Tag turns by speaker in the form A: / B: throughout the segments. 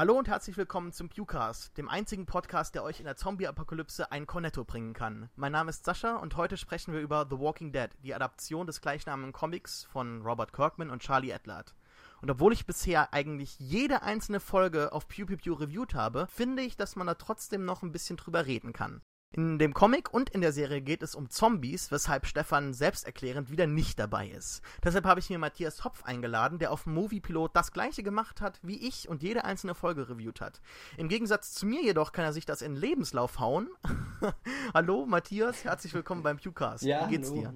A: Hallo und herzlich willkommen zum Pewcast, dem einzigen Podcast, der euch in der Zombie-Apokalypse ein Cornetto bringen kann. Mein Name ist Sascha und heute sprechen wir über The Walking Dead, die Adaption des gleichnamigen Comics von Robert Kirkman und Charlie Adlard. Und obwohl ich bisher eigentlich jede einzelne Folge auf Pew Pew Pew reviewed habe, finde ich, dass man da trotzdem noch ein bisschen drüber reden kann. In dem Comic und in der Serie geht es um Zombies, weshalb Stefan selbsterklärend wieder nicht dabei ist. Deshalb habe ich mir Matthias Hopf eingeladen, der auf Moviepilot das gleiche gemacht hat, wie ich und jede einzelne Folge reviewt hat. Im Gegensatz zu mir jedoch kann er sich das in Lebenslauf hauen. hallo Matthias, herzlich willkommen beim Pewcast.
B: Ja, wie geht's hallo. dir?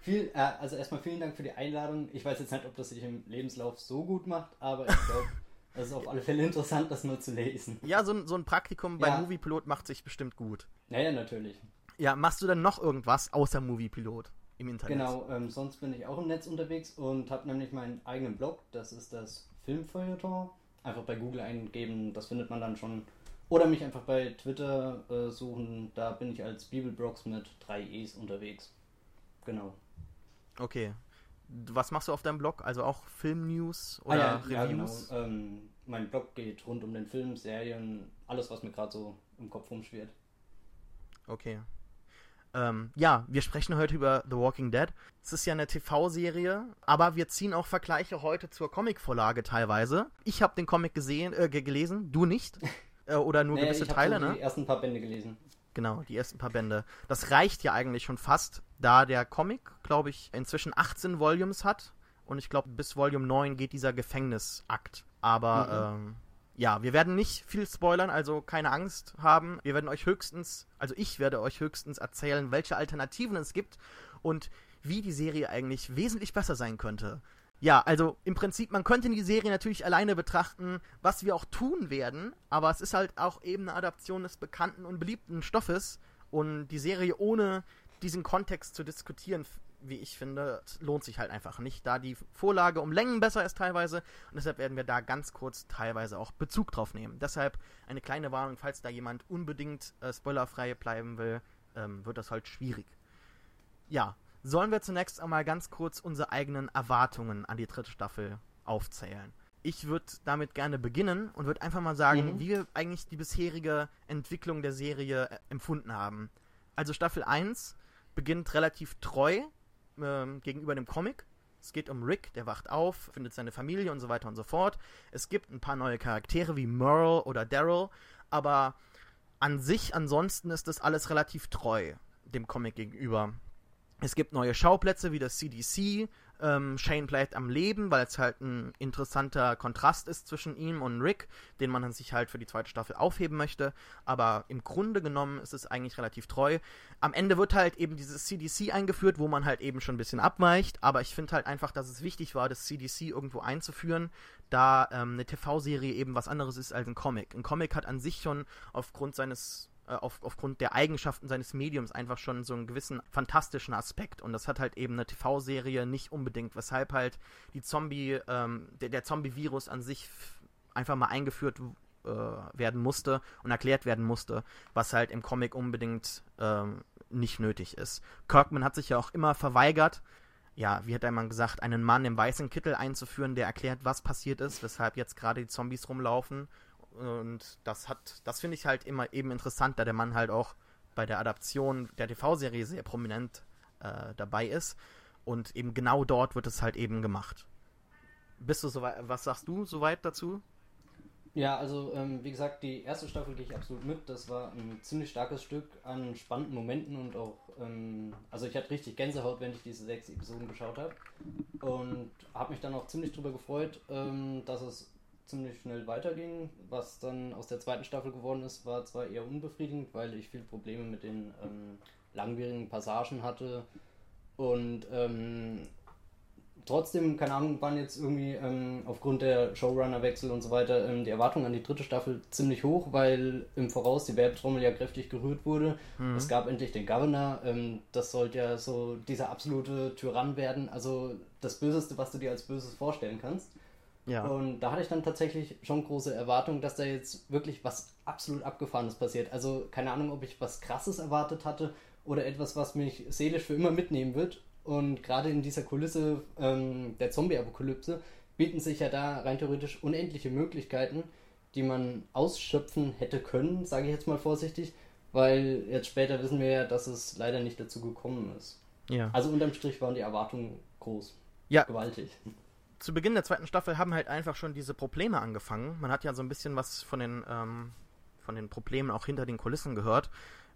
B: Viel, äh, also erstmal vielen Dank für die Einladung. Ich weiß jetzt nicht, ob das sich im Lebenslauf so gut macht, aber ich glaube, Das ist auf alle Fälle interessant, das nur zu lesen.
A: Ja, so, so ein Praktikum bei ja. Moviepilot macht sich bestimmt gut.
B: Naja, natürlich.
A: Ja, machst du denn noch irgendwas außer Moviepilot im Internet?
B: Genau, ähm, sonst bin ich auch im Netz unterwegs und habe nämlich meinen eigenen Blog. Das ist das Filmfeuilleton. Einfach bei Google eingeben, das findet man dann schon. Oder mich einfach bei Twitter äh, suchen. Da bin ich als Bibelbrox mit drei E's unterwegs. Genau.
A: Okay was machst du auf deinem Blog? Also auch Filmnews oder ah, ja, Reviews?
B: Ja, genau. ähm, mein Blog geht rund um den Film, Serien, alles, was mir gerade so im Kopf rumschwirrt.
A: Okay. Ähm, ja, wir sprechen heute über The Walking Dead. Es ist ja eine TV-Serie, aber wir ziehen auch Vergleiche heute zur Comic-Vorlage teilweise. Ich habe den Comic gesehen, äh, gelesen, du nicht. Äh, oder nur nee, gewisse
B: ich
A: Teile,
B: so ne? die ersten paar Bände gelesen.
A: Genau, die ersten paar Bände. Das reicht ja eigentlich schon fast, da der Comic, glaube ich, inzwischen 18 Volumes hat. Und ich glaube, bis Volume 9 geht dieser Gefängnisakt. Aber mhm. ähm, ja, wir werden nicht viel spoilern, also keine Angst haben. Wir werden euch höchstens, also ich werde euch höchstens erzählen, welche Alternativen es gibt und wie die Serie eigentlich wesentlich besser sein könnte. Ja, also im Prinzip, man könnte die Serie natürlich alleine betrachten, was wir auch tun werden, aber es ist halt auch eben eine Adaption des bekannten und beliebten Stoffes und die Serie ohne diesen Kontext zu diskutieren, wie ich finde, lohnt sich halt einfach nicht, da die Vorlage um Längen besser ist teilweise und deshalb werden wir da ganz kurz teilweise auch Bezug drauf nehmen. Deshalb eine kleine Warnung, falls da jemand unbedingt äh, spoilerfrei bleiben will, ähm, wird das halt schwierig. Ja, sollen wir zunächst einmal ganz kurz unsere eigenen Erwartungen an die dritte Staffel aufzählen. Ich würde damit gerne beginnen und würde einfach mal sagen, mhm. wie wir eigentlich die bisherige Entwicklung der Serie äh, empfunden haben. Also Staffel 1 beginnt relativ treu äh, gegenüber dem Comic. Es geht um Rick, der wacht auf, findet seine Familie und so weiter und so fort. Es gibt ein paar neue Charaktere wie Merle oder Daryl, aber an sich ansonsten ist das alles relativ treu dem Comic gegenüber. Es gibt neue Schauplätze wie das CDC. Ähm, Shane bleibt am Leben, weil es halt ein interessanter Kontrast ist zwischen ihm und Rick, den man sich halt für die zweite Staffel aufheben möchte. Aber im Grunde genommen ist es eigentlich relativ treu. Am Ende wird halt eben dieses CDC eingeführt, wo man halt eben schon ein bisschen abweicht. Aber ich finde halt einfach, dass es wichtig war, das CDC irgendwo einzuführen, da ähm, eine TV-Serie eben was anderes ist als ein Comic. Ein Comic hat an sich schon aufgrund seines auf, aufgrund der Eigenschaften seines Mediums einfach schon so einen gewissen fantastischen Aspekt. Und das hat halt eben eine TV-Serie nicht unbedingt, weshalb halt die Zombie, ähm, der, der Zombie-Virus an sich einfach mal eingeführt äh, werden musste und erklärt werden musste, was halt im Comic unbedingt ähm, nicht nötig ist. Kirkman hat sich ja auch immer verweigert, ja, wie hat einmal gesagt, einen Mann im weißen Kittel einzuführen, der erklärt, was passiert ist, weshalb jetzt gerade die Zombies rumlaufen und das hat, das finde ich halt immer eben interessant, da der Mann halt auch bei der Adaption der TV-Serie sehr prominent äh, dabei ist. Und eben genau dort wird es halt eben gemacht. Bist du soweit, was sagst du soweit dazu?
B: Ja, also ähm, wie gesagt, die erste Staffel gehe ich absolut mit. Das war ein ziemlich starkes Stück an spannenden Momenten und auch, ähm, also ich hatte richtig Gänsehaut, wenn ich diese sechs Episoden geschaut habe. Und habe mich dann auch ziemlich drüber gefreut, ähm, dass es ziemlich schnell weiterging. Was dann aus der zweiten Staffel geworden ist, war zwar eher unbefriedigend, weil ich viele Probleme mit den ähm, langwierigen Passagen hatte. Und ähm, trotzdem, keine Ahnung, waren jetzt irgendwie ähm, aufgrund der Showrunner-Wechsel und so weiter ähm, die Erwartungen an die dritte Staffel ziemlich hoch, weil im Voraus die Werbetrommel ja kräftig gerührt wurde. Mhm. Es gab endlich den Governor. Ähm, das sollte ja so dieser absolute Tyrann werden. Also das Böseste, was du dir als Böses vorstellen kannst. Ja. Und da hatte ich dann tatsächlich schon große Erwartungen, dass da jetzt wirklich was absolut Abgefahrenes passiert. Also keine Ahnung, ob ich was Krasses erwartet hatte oder etwas, was mich seelisch für immer mitnehmen wird. Und gerade in dieser Kulisse ähm, der Zombie-Apokalypse bieten sich ja da rein theoretisch unendliche Möglichkeiten, die man ausschöpfen hätte können, sage ich jetzt mal vorsichtig, weil jetzt später wissen wir ja, dass es leider nicht dazu gekommen ist.
A: Ja.
B: Also unterm Strich waren die Erwartungen groß.
A: Ja.
B: Gewaltig.
A: Zu Beginn der zweiten Staffel haben halt einfach schon diese Probleme angefangen. Man hat ja so ein bisschen was von den, ähm, von den Problemen auch hinter den Kulissen gehört.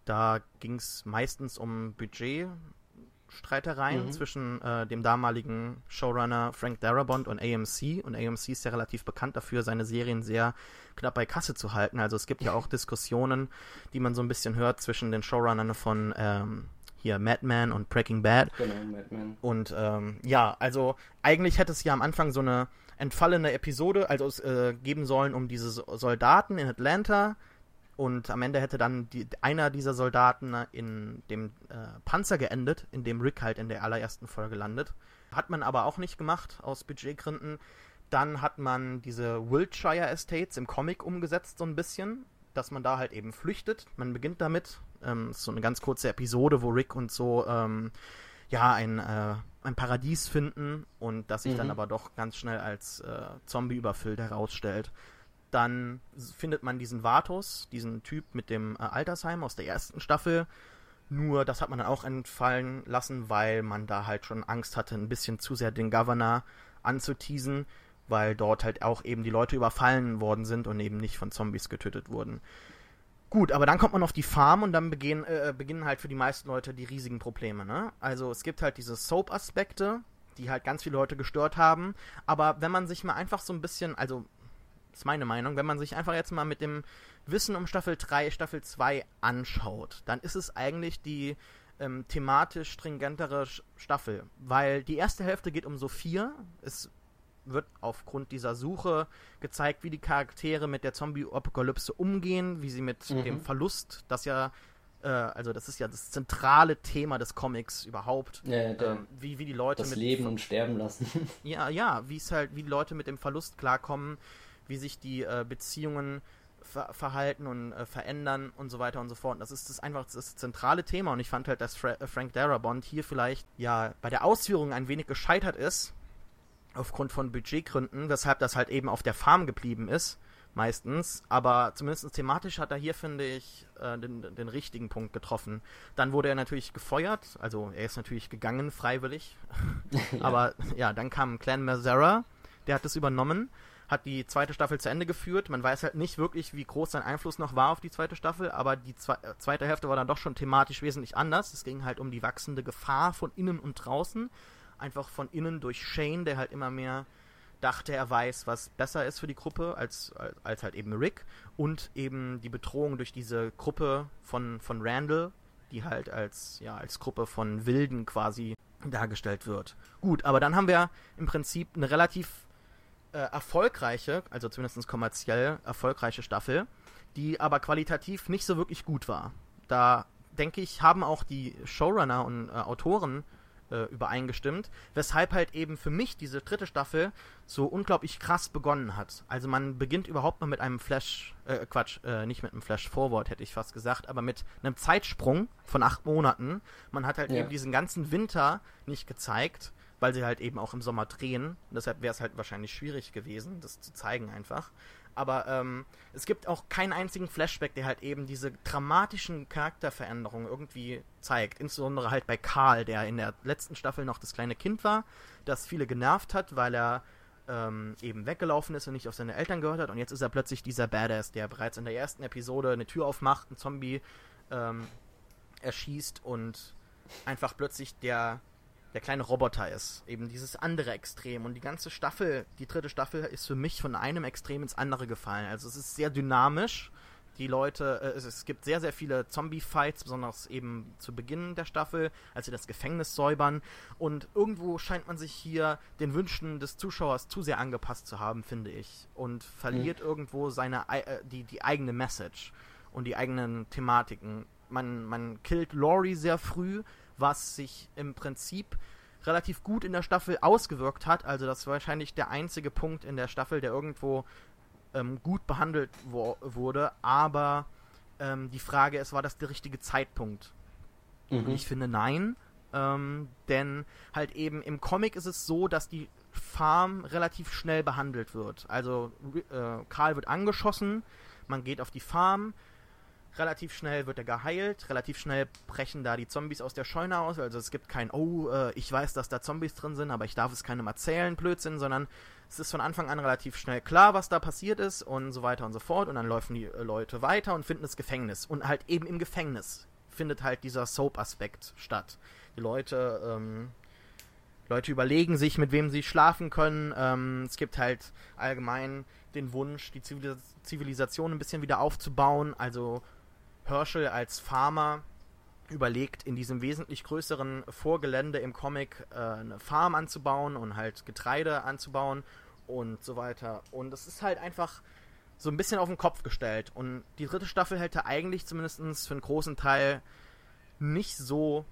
A: Da ging es meistens um Budgetstreitereien
B: Mhm.
A: zwischen äh, dem damaligen Showrunner Frank Darabont und AMC. Und AMC ist ja relativ bekannt dafür, seine Serien sehr knapp bei Kasse zu halten. Also es gibt ja auch Diskussionen, die man so ein bisschen hört zwischen den Showrunnern von ähm, hier Madman und Breaking Bad.
B: Genau, Madman.
A: Und ähm, ja, also eigentlich hätte es ja am Anfang so eine entfallene Episode, also es äh, geben sollen um diese So- Soldaten in Atlanta. Und am Ende hätte dann die, einer dieser Soldaten in dem äh, Panzer geendet, in dem Rick halt in der allerersten Folge landet. Hat man aber auch nicht gemacht, aus Budgetgründen. Dann hat man diese Wiltshire Estates im Comic umgesetzt, so ein bisschen, dass man da halt eben flüchtet. Man beginnt damit. Ähm, ist so eine ganz kurze Episode, wo Rick und so ähm, ja ein, äh, ein Paradies finden und das sich dann
B: Mhm.
A: aber doch ganz schnell als äh, Zombie überfüllt herausstellt. Dann findet man diesen Vatos, diesen Typ mit dem äh, Altersheim aus der ersten Staffel. Nur das hat man dann auch entfallen lassen, weil man da halt schon Angst hatte, ein bisschen zu sehr den Governor anzuteasen, weil dort halt auch eben die Leute überfallen worden sind und eben nicht von Zombies getötet wurden. Gut, aber dann kommt man auf die Farm und dann begehen, äh, beginnen halt für die meisten Leute die riesigen Probleme, ne? Also es gibt halt diese Soap-Aspekte, die halt ganz viele Leute gestört haben, aber wenn man sich mal einfach so ein bisschen, also ist meine Meinung, wenn man sich einfach jetzt mal mit dem Wissen um Staffel 3, Staffel 2 anschaut, dann ist es eigentlich die ähm, thematisch stringentere Staffel, weil die erste Hälfte geht um Sophia, es wird aufgrund dieser Suche gezeigt, wie die Charaktere mit der Zombie-Apokalypse umgehen, wie sie mit
B: Mhm.
A: dem Verlust, das ja, äh, also das ist ja das zentrale Thema des Comics überhaupt,
B: Ja, der,
A: ähm, wie, wie die Leute
B: das
A: mit
B: Leben und Sterben lassen.
A: ja, ja, wie es halt, wie die Leute mit dem Verlust klarkommen, wie sich die äh, Beziehungen ver verhalten und äh, verändern und so weiter und so fort. Das ist das einfach das zentrale Thema und ich fand halt, dass Fra äh, Frank Darabont hier vielleicht ja bei der Ausführung ein wenig gescheitert ist aufgrund von Budgetgründen, weshalb das halt eben auf der Farm geblieben ist meistens, aber zumindest thematisch hat er hier, finde ich, äh, den, den richtigen Punkt getroffen. Dann wurde er natürlich gefeuert, also er ist natürlich gegangen, freiwillig, aber ja, dann kam Clan Mazzara, der hat das übernommen, hat die zweite Staffel zu Ende geführt. Man weiß halt nicht wirklich, wie groß sein Einfluss noch war auf die zweite Staffel, aber die zwe äh, zweite Hälfte war dann doch schon thematisch wesentlich anders. Es ging halt um die wachsende Gefahr von innen und draußen. Einfach von innen durch Shane, der halt immer mehr dachte, er weiß, was besser ist für die Gruppe, als, als, als halt eben Rick. Und eben die Bedrohung durch diese Gruppe von, von Randall, die halt als, ja, als Gruppe von Wilden quasi dargestellt wird. Gut, aber dann haben wir im Prinzip eine relativ äh, erfolgreiche, also zumindest kommerziell erfolgreiche Staffel, die aber qualitativ nicht so wirklich gut war. Da denke ich, haben auch die Showrunner und äh, Autoren äh, übereingestimmt, weshalb halt eben für mich diese dritte Staffel so unglaublich krass begonnen hat. Also man beginnt überhaupt mal mit einem Flash, äh, Quatsch, äh, nicht mit einem Flash Forward hätte ich fast gesagt, aber mit einem Zeitsprung von acht Monaten. Man hat halt
B: Ja.
A: eben diesen ganzen Winter nicht gezeigt, weil sie halt eben auch im Sommer drehen. Und deshalb wäre es halt wahrscheinlich schwierig gewesen, das zu zeigen einfach. Aber ähm, es gibt auch keinen einzigen Flashback, der halt eben diese dramatischen Charakterveränderungen irgendwie zeigt. Insbesondere halt bei Karl, der in der letzten Staffel noch das kleine Kind war, das viele genervt hat, weil er ähm, eben weggelaufen ist und nicht auf seine Eltern gehört hat. Und jetzt ist er plötzlich dieser Badass, der bereits in der ersten Episode eine Tür aufmacht, einen Zombie ähm, erschießt und einfach plötzlich der der kleine Roboter ist. Eben dieses andere Extrem. Und die ganze Staffel, die dritte Staffel, ist für mich von einem Extrem ins andere gefallen. Also es ist sehr dynamisch. Die Leute, äh, es, es gibt sehr, sehr viele Zombie-Fights, besonders eben zu Beginn der Staffel, als sie das Gefängnis säubern. Und irgendwo scheint man sich hier den Wünschen des Zuschauers zu sehr angepasst zu haben, finde ich. Und verliert irgendwo seine, ei- äh, die, die eigene Message und die eigenen Thematiken. Man, man killt Laurie sehr früh, was sich im Prinzip relativ gut in der Staffel ausgewirkt hat. Also das war wahrscheinlich der einzige Punkt in der Staffel, der irgendwo ähm, gut behandelt wo wurde. Aber ähm, die Frage ist, war das der richtige Zeitpunkt? Und
B: Mhm.
A: ich finde nein. Ähm, denn halt eben im Comic ist es so, dass die Farm relativ schnell behandelt wird. Also äh, Karl wird angeschossen, man geht auf die Farm, relativ schnell wird er geheilt, relativ schnell brechen da die Zombies aus der Scheune aus. Also es gibt kein, oh, äh, ich weiß, dass da Zombies drin sind, aber ich darf es keinem erzählen, Blödsinn, sondern es ist von Anfang an relativ schnell klar, was da passiert ist und so weiter und so fort. Und dann laufen die äh, Leute weiter und finden das Gefängnis. Und halt eben im Gefängnis findet halt dieser Soap-Aspekt statt. Die Leute, ähm, Leute überlegen sich, mit wem sie schlafen können. Ähm, es gibt halt allgemein den Wunsch, die Zivilisation ein bisschen wieder aufzubauen. Also Herschel als Farmer überlegt, in diesem wesentlich größeren Vorgelände im Comic äh, eine Farm anzubauen und halt Getreide anzubauen und so weiter. Und es ist halt einfach so ein bisschen auf den Kopf gestellt. Und die dritte Staffel hätte eigentlich zumindest für einen großen Teil nicht so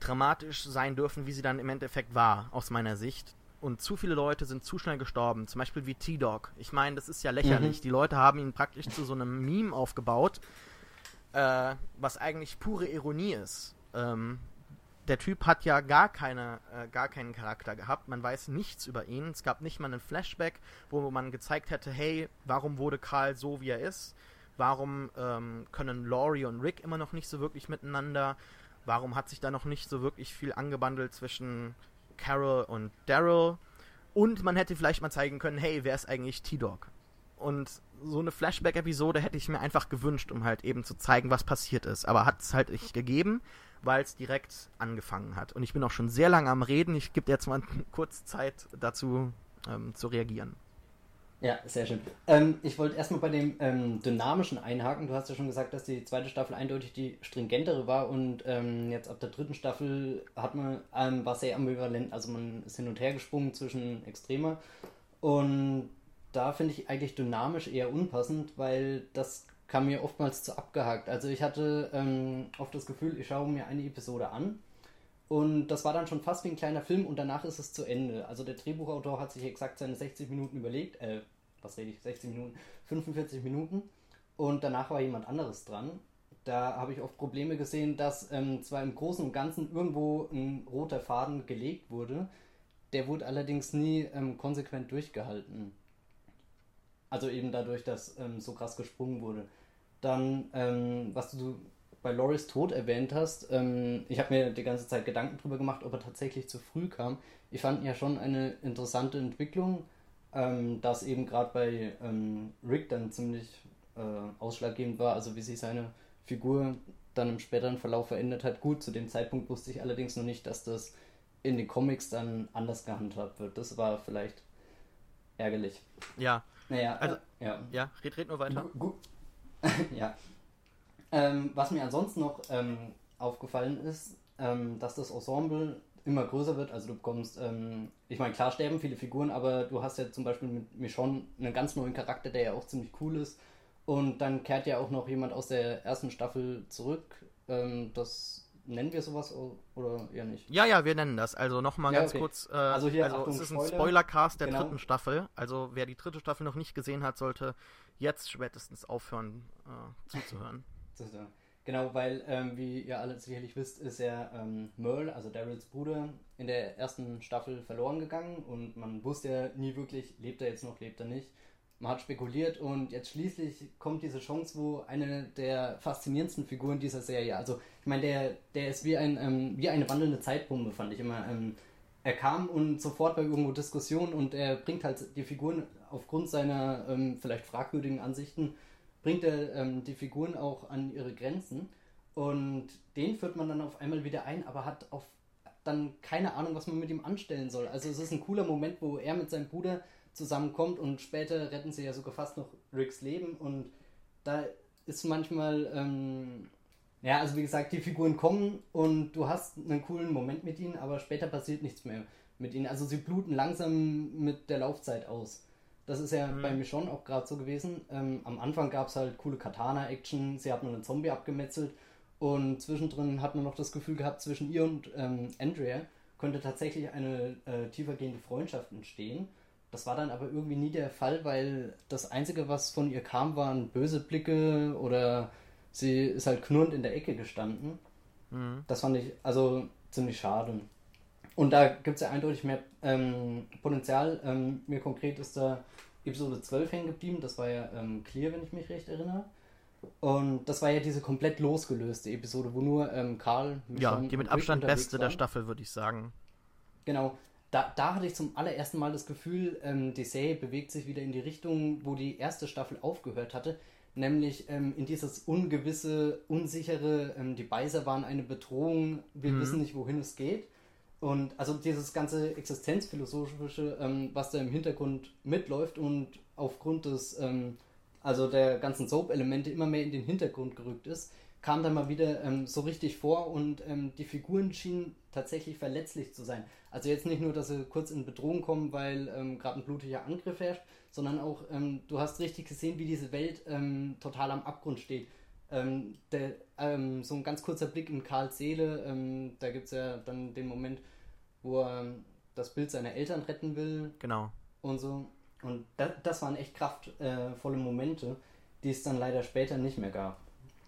A: dramatisch sein dürfen, wie sie dann im Endeffekt war, aus meiner Sicht. Und zu viele Leute sind zu schnell gestorben. Zum Beispiel wie T-Dog. Ich meine, das ist ja lächerlich. Mhm. Die Leute haben ihn praktisch zu so einem Meme aufgebaut äh, was eigentlich pure Ironie ist. Ähm, der Typ hat ja gar keine, äh, gar keinen Charakter gehabt. Man weiß nichts über ihn. Es gab nicht mal einen Flashback, wo man gezeigt hätte, hey, warum wurde Karl so, wie er ist? Warum ähm, können Laurie und Rick immer noch nicht so wirklich miteinander? Warum hat sich da noch nicht so wirklich viel angebandelt zwischen Carol und Daryl? Und man hätte vielleicht mal zeigen können, hey, wer ist eigentlich T-Dog? Und so eine Flashback-Episode hätte ich mir einfach gewünscht, um halt eben zu zeigen, was passiert ist. Aber hat es halt nicht gegeben, weil es direkt angefangen hat. Und ich bin auch schon sehr lange am Reden. Ich gebe jetzt mal kurz Zeit dazu ähm, zu reagieren.
B: Ja, sehr schön. Ähm, ich wollte erstmal bei dem ähm, Dynamischen einhaken. Du hast ja schon gesagt, dass die zweite Staffel eindeutig die stringentere war und ähm, jetzt ab der dritten Staffel hat man, ähm, war sehr ambivalent. Also man ist hin und her gesprungen zwischen Extremer und da finde ich eigentlich dynamisch eher unpassend, weil das kam mir oftmals zu abgehakt. Also ich hatte ähm, oft das Gefühl, ich schaue mir eine Episode an und das war dann schon fast wie ein kleiner Film und danach ist es zu Ende. Also der Drehbuchautor hat sich exakt seine 60 Minuten überlegt, äh, was rede ich, 60 Minuten, 45 Minuten und danach war jemand anderes dran. Da habe ich oft Probleme gesehen, dass ähm, zwar im Großen und Ganzen irgendwo ein roter Faden gelegt wurde, der wurde allerdings nie ähm, konsequent durchgehalten. Also eben dadurch, dass ähm, so krass gesprungen wurde. Dann, ähm, was du bei Loris Tod erwähnt hast, ähm, ich habe mir die ganze Zeit Gedanken darüber gemacht, ob er tatsächlich zu früh kam. Ich fand ja schon eine interessante Entwicklung, ähm, dass eben gerade bei ähm, Rick dann ziemlich äh, ausschlaggebend war, also wie sich seine Figur dann im späteren Verlauf verändert hat. Gut, zu dem Zeitpunkt wusste ich allerdings noch nicht, dass das in den Comics dann anders gehandhabt wird. Das war vielleicht ärgerlich.
A: Ja,
B: naja,
A: also, ja. ja, red, red nur weiter. Gut.
B: ja. Ähm, was mir ansonsten noch ähm, aufgefallen ist, ähm, dass das Ensemble immer größer wird. Also du bekommst, ähm, ich meine, klar sterben viele Figuren, aber du hast ja zum Beispiel mit Michonne einen ganz neuen Charakter, der ja auch ziemlich cool ist. Und dann kehrt ja auch noch jemand aus der ersten Staffel zurück. Ähm, das nennen wir sowas oder eher nicht?
A: Ja, ja, wir nennen das. Also nochmal ja, ganz okay. kurz. Äh, also hier, also Achtung, es ist ein Spoilercast der genau. dritten Staffel. Also wer die dritte Staffel noch nicht gesehen hat, sollte jetzt spätestens aufhören äh, zuzuhören.
B: genau, weil, ähm, wie ihr alle sicherlich wisst, ist er ähm, Merle, also Daryls Bruder, in der ersten Staffel verloren gegangen und man wusste ja nie wirklich, lebt er jetzt noch, lebt er nicht man hat spekuliert und jetzt schließlich kommt diese Chance, wo eine der faszinierendsten Figuren dieser Serie, also ich meine, der, der ist wie, ein, ähm, wie eine wandelnde Zeitbombe, fand ich immer. Ähm, er kam und sofort bei irgendwo Diskussion und er bringt halt die Figuren aufgrund seiner ähm, vielleicht fragwürdigen Ansichten, bringt er ähm, die Figuren auch an ihre Grenzen und den führt man dann auf einmal wieder ein, aber hat auf dann keine Ahnung, was man mit ihm anstellen soll. Also es ist ein cooler Moment, wo er mit seinem Bruder zusammenkommt und später retten sie ja sogar fast noch Ricks Leben und da ist manchmal, ähm, ja, also wie gesagt, die Figuren kommen und du hast einen coolen Moment mit ihnen, aber später passiert nichts mehr mit ihnen. Also sie bluten langsam mit der Laufzeit aus. Das ist ja mhm. bei mir schon auch gerade so gewesen. Ähm, am Anfang gab es halt coole Katana-Action, sie hat nur einen Zombie abgemetzelt und zwischendrin hat man noch das Gefühl gehabt, zwischen ihr und ähm, Andrea könnte tatsächlich eine äh, tiefergehende Freundschaft entstehen. Das war dann aber irgendwie nie der Fall, weil das Einzige, was von ihr kam, waren böse Blicke oder sie ist halt knurrend in der Ecke gestanden. Mhm. Das fand ich, also ziemlich schade. Und da gibt es ja eindeutig mehr ähm, Potenzial. Ähm, mir konkret ist da Episode 12 hängen geblieben. Das war ja ähm, Clear, wenn ich mich recht erinnere. Und das war ja diese komplett losgelöste Episode, wo nur ähm, Karl.
A: Ja, die mit Abstand beste der Staffel, würde ich sagen.
B: Genau. Da, da hatte ich zum allerersten Mal das Gefühl, ähm, die Serie bewegt sich wieder in die Richtung, wo die erste Staffel aufgehört hatte. Nämlich ähm, in dieses ungewisse, unsichere, ähm, die Beiser waren eine Bedrohung, wir mhm. wissen nicht, wohin es geht. Und also dieses ganze Existenzphilosophische, ähm, was da im Hintergrund mitläuft und aufgrund des, ähm, also der ganzen Soap-Elemente immer mehr in den Hintergrund gerückt ist, kam dann mal wieder ähm, so richtig vor und ähm, die Figuren schienen tatsächlich verletzlich zu sein. Also jetzt nicht nur, dass sie kurz in Bedrohung kommen, weil ähm, gerade ein blutiger Angriff herrscht, sondern auch, ähm, du hast richtig gesehen, wie diese Welt total am Abgrund steht. Der, so ein ganz kurzer Blick in Karls Seele, da gibt es ja dann den Moment, wo er das Bild seiner Eltern retten will.
A: Genau.
B: Und so. Und das, das waren echt kraftvolle Momente, die es dann leider später nicht mehr gab.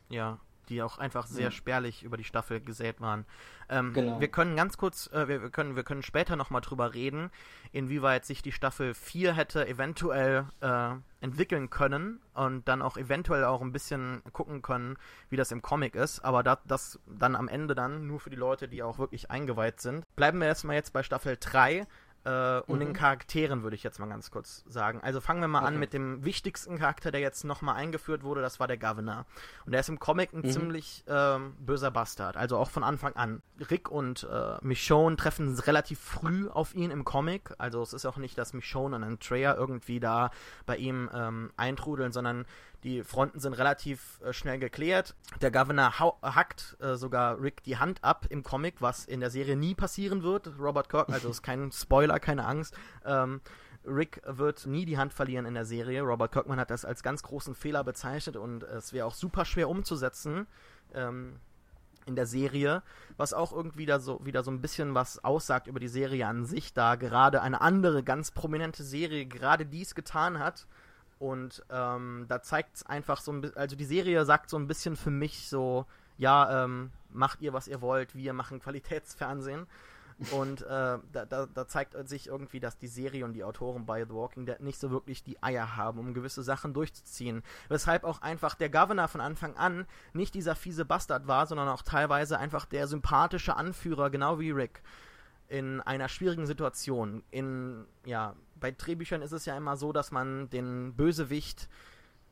A: Ja, die auch einfach sehr mhm. spärlich über die Staffel gesät waren. Ähm, genau. Wir können ganz kurz, äh, wir, wir, können, wir können später nochmal drüber reden, inwieweit sich die Staffel 4 hätte eventuell äh, entwickeln können und dann auch eventuell auch ein bisschen gucken können, wie das im Comic ist. Aber da, das dann am Ende dann nur für die Leute, die auch wirklich eingeweiht sind. Bleiben wir erstmal jetzt bei Staffel 3 äh, und mhm. den Charakteren würde ich jetzt mal ganz kurz sagen. Also fangen wir mal okay. an mit dem wichtigsten Charakter, der jetzt nochmal eingeführt wurde, das war der Governor. Und der ist im Comic ein mhm. ziemlich ähm, böser Bastard, also auch von Anfang an. Rick und äh, Michonne treffen relativ früh auf ihn im Comic, also es ist auch nicht, dass Michonne und Andrea irgendwie da bei ihm ähm, eintrudeln, sondern die Fronten sind relativ äh, schnell geklärt. Der Governor hackt äh, sogar Rick die Hand ab im Comic, was in der Serie nie passieren wird. Robert Kirk, also ist kein Spoiler, keine Angst. Ähm, Rick wird nie die Hand verlieren in der Serie. Robert Kirkman hat das als ganz großen Fehler bezeichnet und es wäre auch super schwer umzusetzen. Ähm, in der Serie, was auch irgendwie da so wieder so ein bisschen was aussagt über die Serie an sich, da gerade eine andere ganz prominente Serie gerade dies getan hat und ähm, da zeigt es einfach so ein bisschen, also die Serie sagt so ein bisschen für mich so, ja, ähm, macht ihr, was ihr wollt, wir machen Qualitätsfernsehen. Und äh, da, da, da, zeigt sich irgendwie, dass die Serie und die Autoren bei The Walking Dead nicht so wirklich die Eier haben, um gewisse Sachen durchzuziehen. Weshalb auch einfach der Governor von Anfang an nicht dieser fiese Bastard war, sondern auch teilweise einfach der sympathische Anführer, genau wie Rick in einer schwierigen Situation. In, ja, bei Drehbüchern ist es ja immer so, dass man den Bösewicht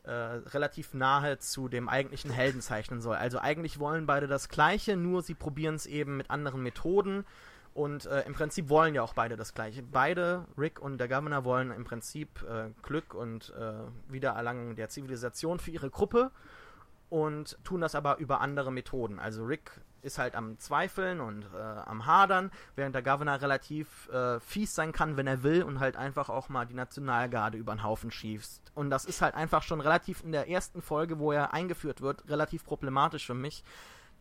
A: äh, relativ nahe zu dem eigentlichen Helden zeichnen soll. Also eigentlich wollen beide das Gleiche, nur sie probieren es eben mit anderen Methoden. Und äh, im Prinzip wollen ja auch beide das Gleiche. Beide, Rick und der Governor, wollen im Prinzip äh, Glück und äh, Wiedererlangung der Zivilisation für ihre Gruppe und tun das aber über andere Methoden. Also Rick ist halt am Zweifeln und äh, am Hadern, während der Governor relativ äh, fies sein kann, wenn er will und halt einfach auch mal die Nationalgarde über den Haufen schießt. Und das ist halt einfach schon relativ in der ersten Folge, wo er eingeführt wird, relativ problematisch für mich,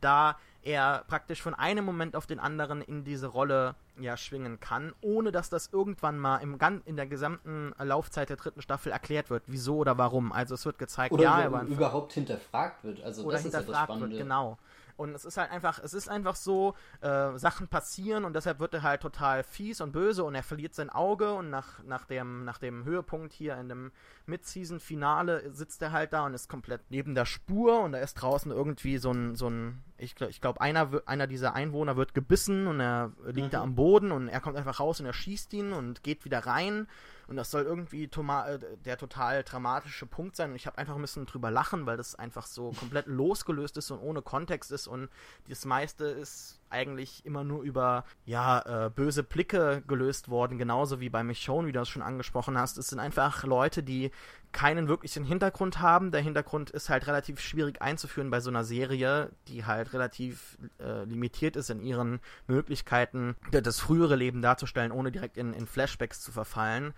A: da er praktisch von einem Moment auf den anderen in diese Rolle ja schwingen kann, ohne dass das irgendwann mal im, in der gesamten Laufzeit der dritten Staffel erklärt wird, wieso oder warum. Also es wird gezeigt,
B: oder
A: ja,
B: er überhaupt hinterfragt wird. Also
A: oder hinterfragt ja wird, genau. Und es ist halt einfach, es ist einfach so, äh, Sachen passieren und deshalb wird er halt total fies und böse und er verliert sein Auge und nach, nach, dem, nach dem Höhepunkt hier in dem Mid-Season-Finale sitzt er halt da und ist komplett neben der Spur und da ist draußen irgendwie so ein, so ein ich glaube, ich glaub, einer, einer dieser Einwohner wird gebissen und er liegt mhm. da am Boden und er kommt einfach raus und er schießt ihn und geht wieder rein und das soll irgendwie äh, der total dramatische Punkt sein. Und ich habe einfach ein bisschen drüber lachen, weil das einfach so komplett losgelöst ist und ohne Kontext ist. Und das meiste ist eigentlich immer nur über ja äh, böse Blicke gelöst worden, genauso wie bei Michonne, wie du das schon angesprochen hast. Es sind einfach Leute, die keinen wirklichen Hintergrund haben. Der Hintergrund ist halt relativ schwierig einzuführen bei so einer Serie, die halt relativ äh, limitiert ist in ihren Möglichkeiten, das frühere Leben darzustellen, ohne direkt in, in Flashbacks zu verfallen.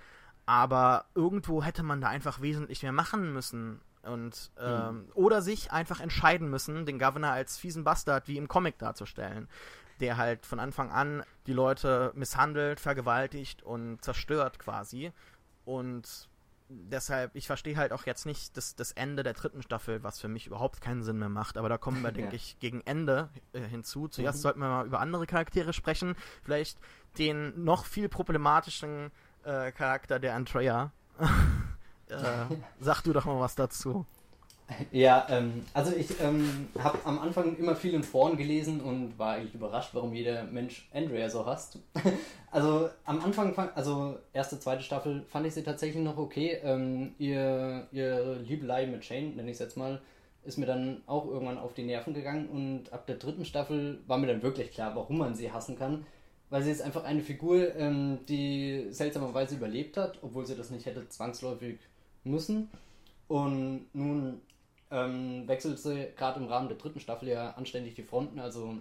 A: Aber irgendwo hätte man da einfach wesentlich mehr machen müssen. Und, ähm, mhm. Oder sich einfach entscheiden müssen, den Governor als fiesen Bastard wie im Comic darzustellen. Der halt von Anfang an die Leute misshandelt, vergewaltigt und zerstört quasi. Und deshalb, ich verstehe halt auch jetzt nicht das, das Ende der dritten Staffel, was für mich überhaupt keinen Sinn mehr macht. Aber da kommen wir, denke ich, gegen Ende äh, hinzu. Zuerst mhm. sollten wir mal über andere Charaktere sprechen. Vielleicht den noch viel problematischen äh, Charakter der Andrea. äh, sag du doch mal was dazu.
B: Ja, ähm, also ich ähm, habe am Anfang immer viel in Foren gelesen und war eigentlich überrascht, warum jeder Mensch Andrea so hasst. also am Anfang, also erste, zweite Staffel, fand ich sie tatsächlich noch okay. Ähm, ihr, ihr Liebelei mit Shane, nenne ich es jetzt mal, ist mir dann auch irgendwann auf die Nerven gegangen und ab der dritten Staffel war mir dann wirklich klar, warum man sie hassen kann. Weil sie ist einfach eine Figur, ähm, die seltsamerweise überlebt hat, obwohl sie das nicht hätte zwangsläufig müssen. Und nun ähm, wechselt sie gerade im Rahmen der dritten Staffel ja anständig die Fronten. Also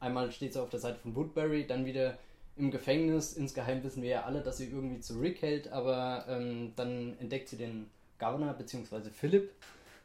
B: einmal steht sie auf der Seite von Woodbury, dann wieder im Gefängnis. Insgeheim wissen wir ja alle, dass sie irgendwie zu Rick hält, aber ähm, dann entdeckt sie den Governor bzw. Philip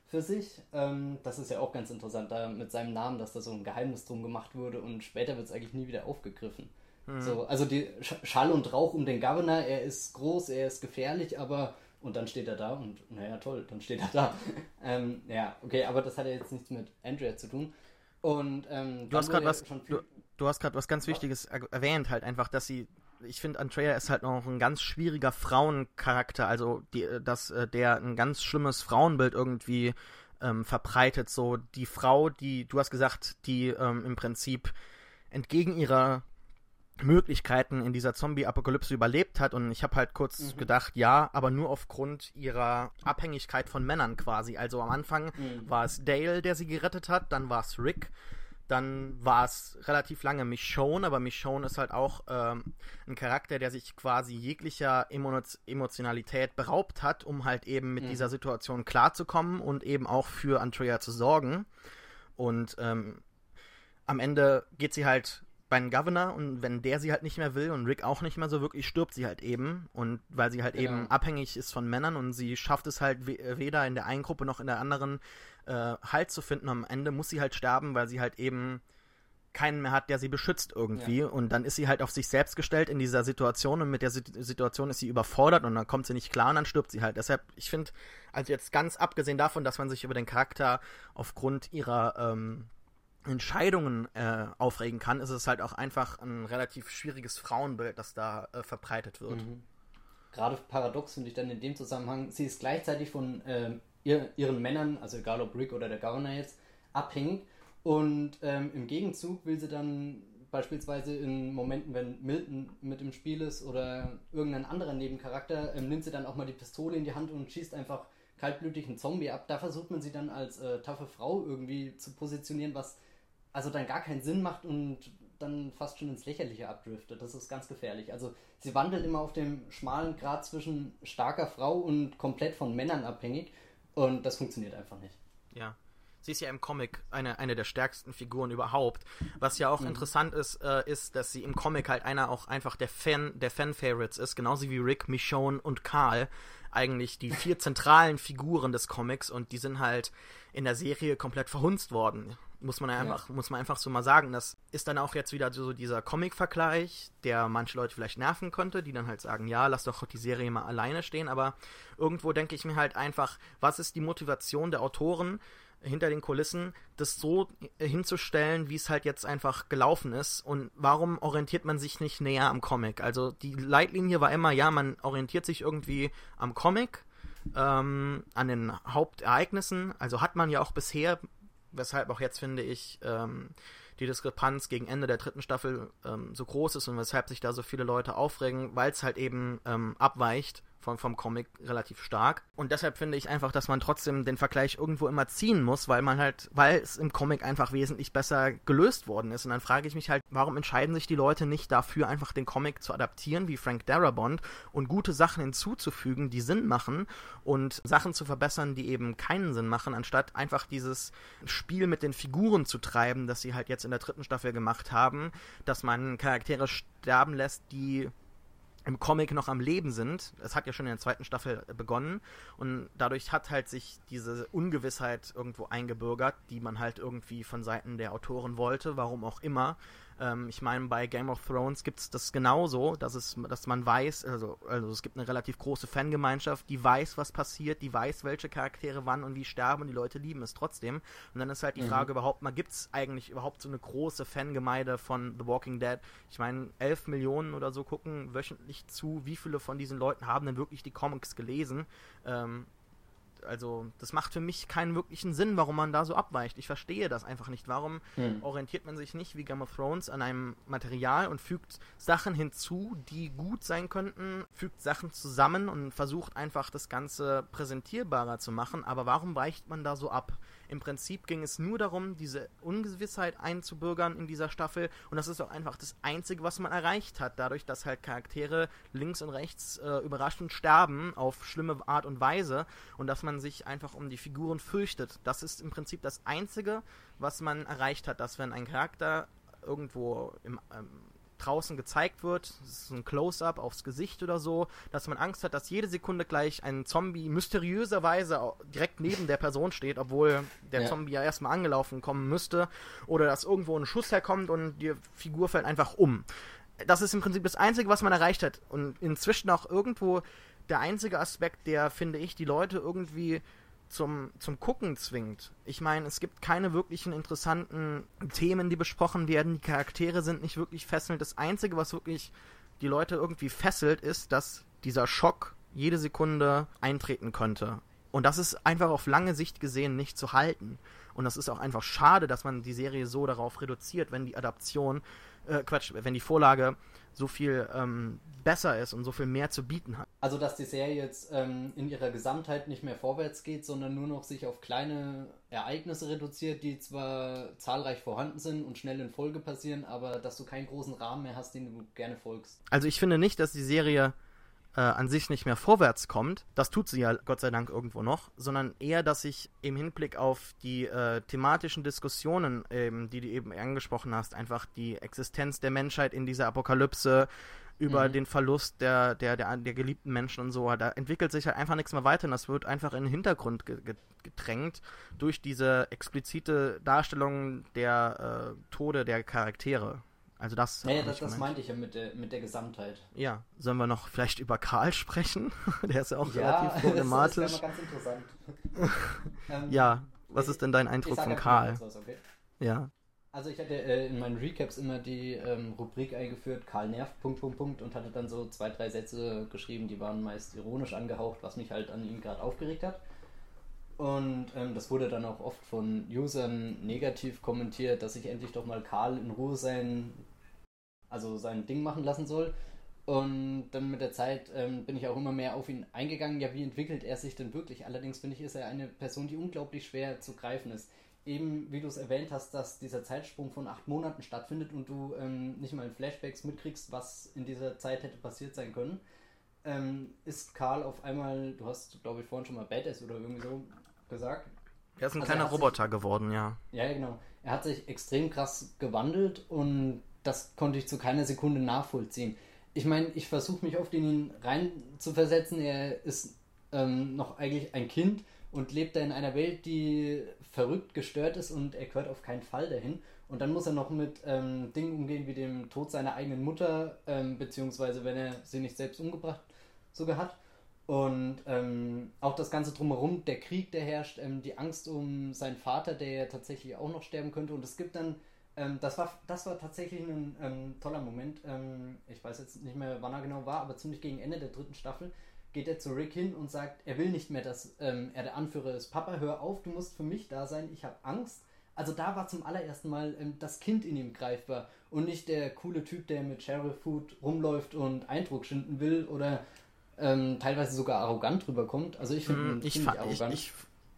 B: für sich. Ähm, das ist ja auch ganz interessant, da mit seinem Namen, dass da so ein Geheimnis drum gemacht wurde und später wird es eigentlich nie wieder aufgegriffen. Mhm. So, also die Schall und Rauch um den Governor, er ist groß, er ist gefährlich, aber und dann steht er da und naja, toll, dann steht er da. ähm, ja, okay, aber das hat ja jetzt nichts mit Andrea zu tun. Und ähm,
A: du hast gerade was, du, du, hast gerade was ganz Wichtiges erwähnt, halt einfach, dass sie, ich finde, Andrea ist halt noch ein ganz schwieriger Frauencharakter, also die, äh, dass äh, der ein ganz schlimmes Frauenbild irgendwie ähm, verbreitet. So die Frau, die, du hast gesagt, die ähm, im Prinzip entgegen ihrer Möglichkeiten in dieser Zombie-Apokalypse überlebt hat. Und ich habe halt kurz mhm. gedacht, ja, aber nur aufgrund ihrer Abhängigkeit von Männern quasi. Also am Anfang mhm. war es Dale, der sie gerettet hat, dann war es Rick, dann war es relativ lange Michonne, aber Michonne ist halt auch ähm, ein Charakter, der sich quasi jeglicher Emo Emotionalität beraubt hat, um halt eben mit mhm. dieser Situation klarzukommen und eben auch für Andrea zu sorgen. Und ähm, am Ende geht sie halt bei einem Governor und wenn der sie halt nicht mehr will und Rick auch nicht mehr so wirklich, stirbt sie halt eben. Und weil sie halt genau. eben abhängig ist von Männern und sie schafft es halt weder in der einen Gruppe noch in der anderen äh, Halt zu finden. Am Ende muss sie halt sterben, weil sie halt eben keinen mehr hat, der sie beschützt irgendwie. Ja. Und dann ist sie halt auf sich selbst gestellt in dieser Situation und mit der Situation ist sie überfordert und dann kommt sie nicht klar und dann stirbt sie halt. Deshalb, ich finde, also jetzt ganz abgesehen davon, dass man sich über den Charakter aufgrund ihrer ähm, Entscheidungen äh, aufregen kann, ist es halt auch einfach ein relativ schwieriges Frauenbild, das da äh, verbreitet wird. Mhm.
B: Gerade paradox finde ich dann in dem Zusammenhang, sie ist gleichzeitig von äh, ihr, ihren Männern, also egal ob Rick oder der Governor jetzt, abhängig und ähm, im Gegenzug will sie dann beispielsweise in Momenten, wenn Milton mit im Spiel ist oder irgendein anderer Nebencharakter, ähm, nimmt sie dann auch mal die Pistole in die Hand und schießt einfach kaltblütig einen Zombie ab. Da versucht man sie dann als äh, taffe Frau irgendwie zu positionieren, was also dann gar keinen Sinn macht und dann fast schon ins Lächerliche abdriftet. Das ist ganz gefährlich. Also sie wandelt immer auf dem schmalen Grad zwischen starker Frau und komplett von Männern abhängig und das funktioniert einfach nicht.
A: Ja. Sie ist ja im Comic eine, eine der stärksten Figuren überhaupt. Was ja auch mhm. interessant ist, äh, ist, dass sie im Comic halt einer auch einfach der Fan, der Fan-Favorites ist, genauso wie Rick, Michonne und Karl. Eigentlich die vier zentralen Figuren des Comics und die sind halt in der Serie komplett verhunzt worden. Muss man einfach, ja. muss man einfach so mal sagen. Das ist dann auch jetzt wieder so dieser Comic-Vergleich, der manche Leute vielleicht nerven könnte, die dann halt sagen, ja, lass doch die Serie mal alleine stehen. Aber irgendwo denke ich mir halt einfach, was ist die Motivation der Autoren hinter den Kulissen, das so hinzustellen, wie es halt jetzt einfach gelaufen ist? Und warum orientiert man sich nicht näher am Comic? Also die Leitlinie war immer, ja, man orientiert sich irgendwie am Comic, ähm, an den Hauptereignissen. Also hat man ja auch bisher weshalb auch jetzt finde ich ähm, die Diskrepanz gegen Ende der dritten Staffel ähm, so groß ist und weshalb sich da so viele Leute aufregen, weil es halt eben ähm, abweicht vom, vom Comic relativ stark. Und deshalb finde ich einfach, dass man trotzdem den Vergleich irgendwo immer ziehen muss, weil man halt, weil es im Comic einfach wesentlich besser gelöst worden ist. Und dann frage ich mich halt, warum entscheiden sich die Leute nicht dafür, einfach den Comic zu adaptieren, wie Frank Darabont, und gute Sachen hinzuzufügen, die Sinn machen und Sachen zu verbessern, die eben keinen Sinn machen, anstatt einfach dieses Spiel mit den Figuren zu treiben, das sie halt jetzt in der dritten Staffel gemacht haben, dass man Charaktere sterben lässt, die im Comic noch am Leben sind. Es hat ja schon in der zweiten Staffel begonnen und dadurch hat halt sich diese Ungewissheit irgendwo eingebürgert, die man halt irgendwie von Seiten der Autoren wollte, warum auch immer. Ähm, ich meine, bei Game of Thrones gibt es das genauso, dass, es, dass man weiß, also, also es gibt eine relativ große Fangemeinschaft, die weiß, was passiert, die weiß, welche Charaktere wann und wie sterben und die Leute lieben es trotzdem. Und dann ist halt die mhm. Frage überhaupt mal, gibt es eigentlich überhaupt so eine große Fangemeinde von The Walking Dead? Ich meine, 11 Millionen oder so gucken wöchentlich zu, wie viele von diesen Leuten haben denn wirklich die Comics gelesen? Ähm, also das macht für mich keinen wirklichen Sinn, warum man da so abweicht. Ich verstehe das einfach nicht. Warum hm. orientiert man sich nicht wie Game of Thrones an einem Material und fügt Sachen hinzu, die gut sein könnten, fügt Sachen zusammen und versucht einfach das Ganze präsentierbarer zu machen. Aber warum weicht man da so ab? Im Prinzip ging es nur darum, diese Ungewissheit einzubürgern in dieser Staffel. Und das ist auch einfach das Einzige, was man erreicht hat, dadurch, dass halt Charaktere links und rechts äh, überraschend sterben auf schlimme Art und Weise. Und dass man sich einfach um die Figuren fürchtet. Das ist im Prinzip das Einzige, was man erreicht hat, dass wenn ein Charakter irgendwo im, ähm, draußen gezeigt wird, das ist ein Close-up aufs Gesicht oder so, dass man Angst hat, dass jede Sekunde gleich ein Zombie mysteriöserweise direkt neben der Person steht, obwohl der ja. Zombie ja erstmal angelaufen kommen müsste, oder dass irgendwo ein Schuss herkommt und die Figur fällt einfach um. Das ist im Prinzip das Einzige, was man erreicht hat. Und inzwischen auch irgendwo der einzige Aspekt, der, finde ich, die Leute irgendwie zum, zum Gucken zwingt. Ich meine, es gibt keine wirklichen interessanten Themen, die besprochen werden. Die Charaktere sind nicht wirklich fesselnd. Das Einzige, was wirklich die Leute irgendwie fesselt, ist, dass dieser Schock jede Sekunde eintreten könnte. Und das ist einfach auf lange Sicht gesehen nicht zu halten. Und das ist auch einfach schade, dass man die Serie so darauf reduziert, wenn die Adaption, äh, Quatsch, wenn die Vorlage so viel ähm, besser ist und so viel mehr zu bieten hat.
B: Also, dass die Serie jetzt ähm, in ihrer Gesamtheit nicht mehr vorwärts geht, sondern nur noch sich auf kleine Ereignisse reduziert, die zwar zahlreich vorhanden sind und schnell in Folge passieren, aber dass du keinen großen Rahmen mehr hast, den du gerne folgst.
A: Also, ich finde nicht, dass die Serie äh, an sich nicht mehr vorwärts kommt, das tut sie ja Gott sei Dank irgendwo noch, sondern eher, dass sich im Hinblick auf die äh, thematischen Diskussionen, ähm, die du eben angesprochen hast, einfach die Existenz der Menschheit in dieser Apokalypse, über mhm. den Verlust der, der, der, der geliebten Menschen und so. Da entwickelt sich halt einfach nichts mehr weiter und das wird einfach in den Hintergrund gedrängt durch diese explizite Darstellung der äh, Tode der Charaktere. Also das.
B: Naja, das, das meinte ich ja mit der, mit der Gesamtheit.
A: Ja, sollen wir noch vielleicht über Karl sprechen? der ist ja auch ja, relativ problematisch. Das, das wäre mal ganz interessant. ähm, ja, was ist denn dein Eindruck von Karl? Was, okay? Ja.
B: Also ich hatte äh, in meinen Recaps immer die ähm, Rubrik eingeführt, Karl nervt, Punkt, Punkt, Punkt, und hatte dann so zwei, drei Sätze geschrieben, die waren meist ironisch angehaucht, was mich halt an ihm gerade aufgeregt hat. Und ähm, das wurde dann auch oft von Usern negativ kommentiert, dass ich endlich doch mal Karl in Ruhe sein, also sein Ding machen lassen soll. Und dann mit der Zeit ähm, bin ich auch immer mehr auf ihn eingegangen. Ja, wie entwickelt er sich denn wirklich? Allerdings finde ich, ist er eine Person, die unglaublich schwer zu greifen ist. Eben, wie du es erwähnt hast, dass dieser Zeitsprung von acht Monaten stattfindet und du ähm, nicht mal in Flashbacks mitkriegst, was in dieser Zeit hätte passiert sein können. Ähm, ist Karl auf einmal, du hast, glaube ich, vorhin schon mal Badass oder irgendwie so gesagt.
A: Er ist ein also kleiner Roboter sich, geworden, ja.
B: Ja, genau. Er hat sich extrem krass gewandelt und das konnte ich zu keiner Sekunde nachvollziehen. Ich meine, ich versuche mich oft in ihn rein zu versetzen. Er ist ähm, noch eigentlich ein Kind und lebt da in einer Welt, die verrückt gestört ist und er gehört auf keinen Fall dahin. Und dann muss er noch mit ähm, Dingen umgehen wie dem Tod seiner eigenen Mutter, ähm, beziehungsweise wenn er sie nicht selbst umgebracht sogar hat. Und ähm, auch das Ganze drumherum, der Krieg, der herrscht, ähm, die Angst um seinen Vater, der ja tatsächlich auch noch sterben könnte. Und es gibt dann, ähm, das, war, das war tatsächlich ein ähm, toller Moment. Ähm, ich weiß jetzt nicht mehr, wann er genau war, aber ziemlich gegen Ende der dritten Staffel geht er zu Rick hin und sagt, er will nicht mehr, dass ähm, er der Anführer ist. Papa, hör auf, du musst für mich da sein, ich habe Angst. Also da war zum allerersten Mal das Kind in ihm greifbar und nicht der coole Typ, der mit Sheriff Food rumläuft und Eindruck schinden will oder ähm, teilweise sogar arrogant rüberkommt. Also ich finde mm,
A: ich fand, arrogant. Ich,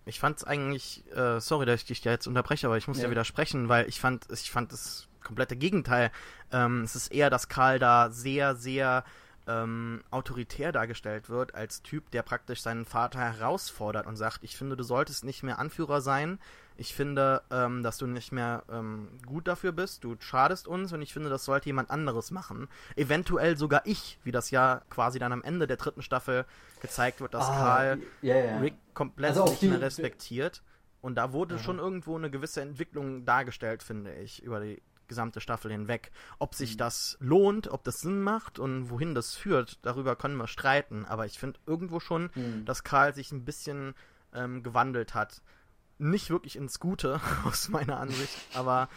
A: ich, fand es eigentlich, äh, sorry, dass ich dich da jetzt unterbreche, aber ich muss ja. ja widersprechen, weil ich fand, ich fand das komplette Gegenteil. Ähm, es ist eher, dass Karl da sehr, sehr ähm, autoritär dargestellt wird, als Typ, der praktisch seinen Vater herausfordert und sagt, ich finde, du solltest nicht mehr Anführer sein, ich finde, ähm, dass du nicht mehr ähm, gut dafür bist. Du schadest uns und ich finde, das sollte jemand anderes machen. Eventuell sogar ich, wie das ja quasi dann am Ende der dritten Staffel gezeigt wird, dass ah, Karl yeah, yeah. Rick komplett also nicht mehr respektiert. Und da wurde ja. schon irgendwo eine gewisse Entwicklung dargestellt, finde ich, über die gesamte Staffel hinweg. Ob sich mhm. das lohnt, ob das Sinn macht und wohin das führt, darüber können wir streiten. Aber ich finde irgendwo schon, mhm. dass Karl sich ein bisschen ähm, gewandelt hat. Nicht wirklich ins Gute, aus meiner Ansicht, aber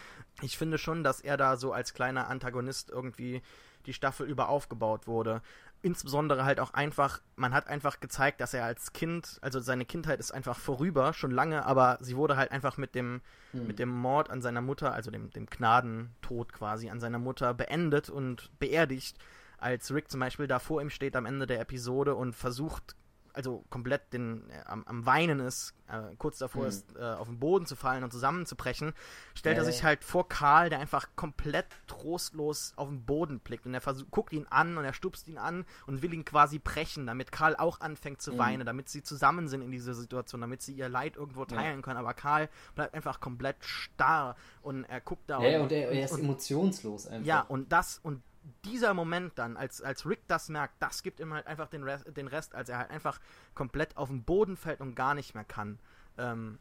A: ich finde schon, dass er da so als kleiner Antagonist irgendwie die Staffel über aufgebaut wurde insbesondere halt auch einfach, man hat einfach gezeigt, dass er als Kind, also seine Kindheit ist einfach vorüber, schon lange, aber sie wurde halt einfach mit dem, hm. mit dem Mord an seiner Mutter, also dem, dem Gnadentod quasi an seiner Mutter beendet und beerdigt, als Rick zum Beispiel da vor ihm steht am Ende der Episode und versucht also komplett den, äh, am, am, Weinen ist, äh, kurz davor mhm. ist, äh, auf den Boden zu fallen und zusammenzubrechen, stellt er sich halt vor Karl, der einfach komplett trostlos auf den Boden blickt und er guckt ihn an und er stupst ihn an und will ihn quasi brechen, damit Karl auch anfängt zu mhm. weinen, damit sie zusammen sind in dieser Situation, damit sie ihr Leid irgendwo teilen können. Aber Karl bleibt einfach komplett starr und er guckt da
B: ja, und, und, er, er ist und, emotionslos
A: einfach. Ja, und das und dieser Moment dann, als, als Rick das merkt, das gibt ihm halt einfach den Rest, den Rest, als er halt einfach komplett auf den Boden fällt und gar nicht mehr kann. Ähm,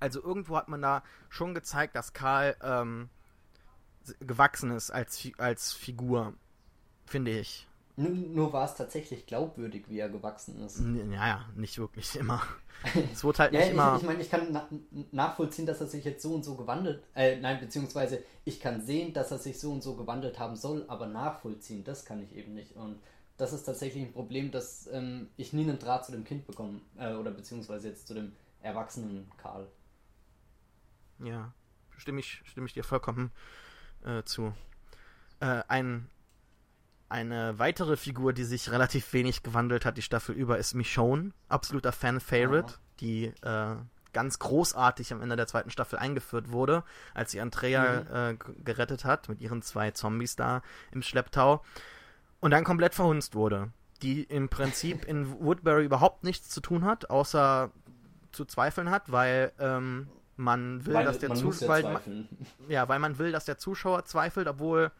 A: also irgendwo hat man da schon gezeigt, dass Karl ähm, gewachsen ist als, als Figur, finde ich.
B: Nur, nur war es tatsächlich glaubwürdig, wie er gewachsen ist.
A: Ja, nicht wirklich immer. Es wurde halt
B: ja,
A: nicht
B: ich,
A: immer.
B: Ich meine, ich kann na nachvollziehen, dass er sich jetzt so und so gewandelt, äh, nein, beziehungsweise ich kann sehen, dass er sich so und so gewandelt haben soll, aber nachvollziehen, das kann ich eben nicht. Und das ist tatsächlich ein Problem, dass ähm, ich nie einen Draht zu dem Kind bekomme, äh, oder beziehungsweise jetzt zu dem erwachsenen Karl.
A: Ja, stimme ich, stimme ich dir vollkommen äh, zu. Äh, ein eine weitere Figur, die sich relativ wenig gewandelt hat, die Staffel über, ist Michonne. Absoluter Fan-Favorite, die äh, ganz großartig am Ende der zweiten Staffel eingeführt wurde, als sie Andrea mhm. äh, gerettet hat mit ihren zwei Zombies da im Schlepptau und dann komplett verhunzt wurde. Die im Prinzip in Woodbury überhaupt nichts zu tun hat, außer zu zweifeln hat, weil ähm, man will, weil, dass der Zuschauer. Ja, ja, weil man will, dass der Zuschauer zweifelt, obwohl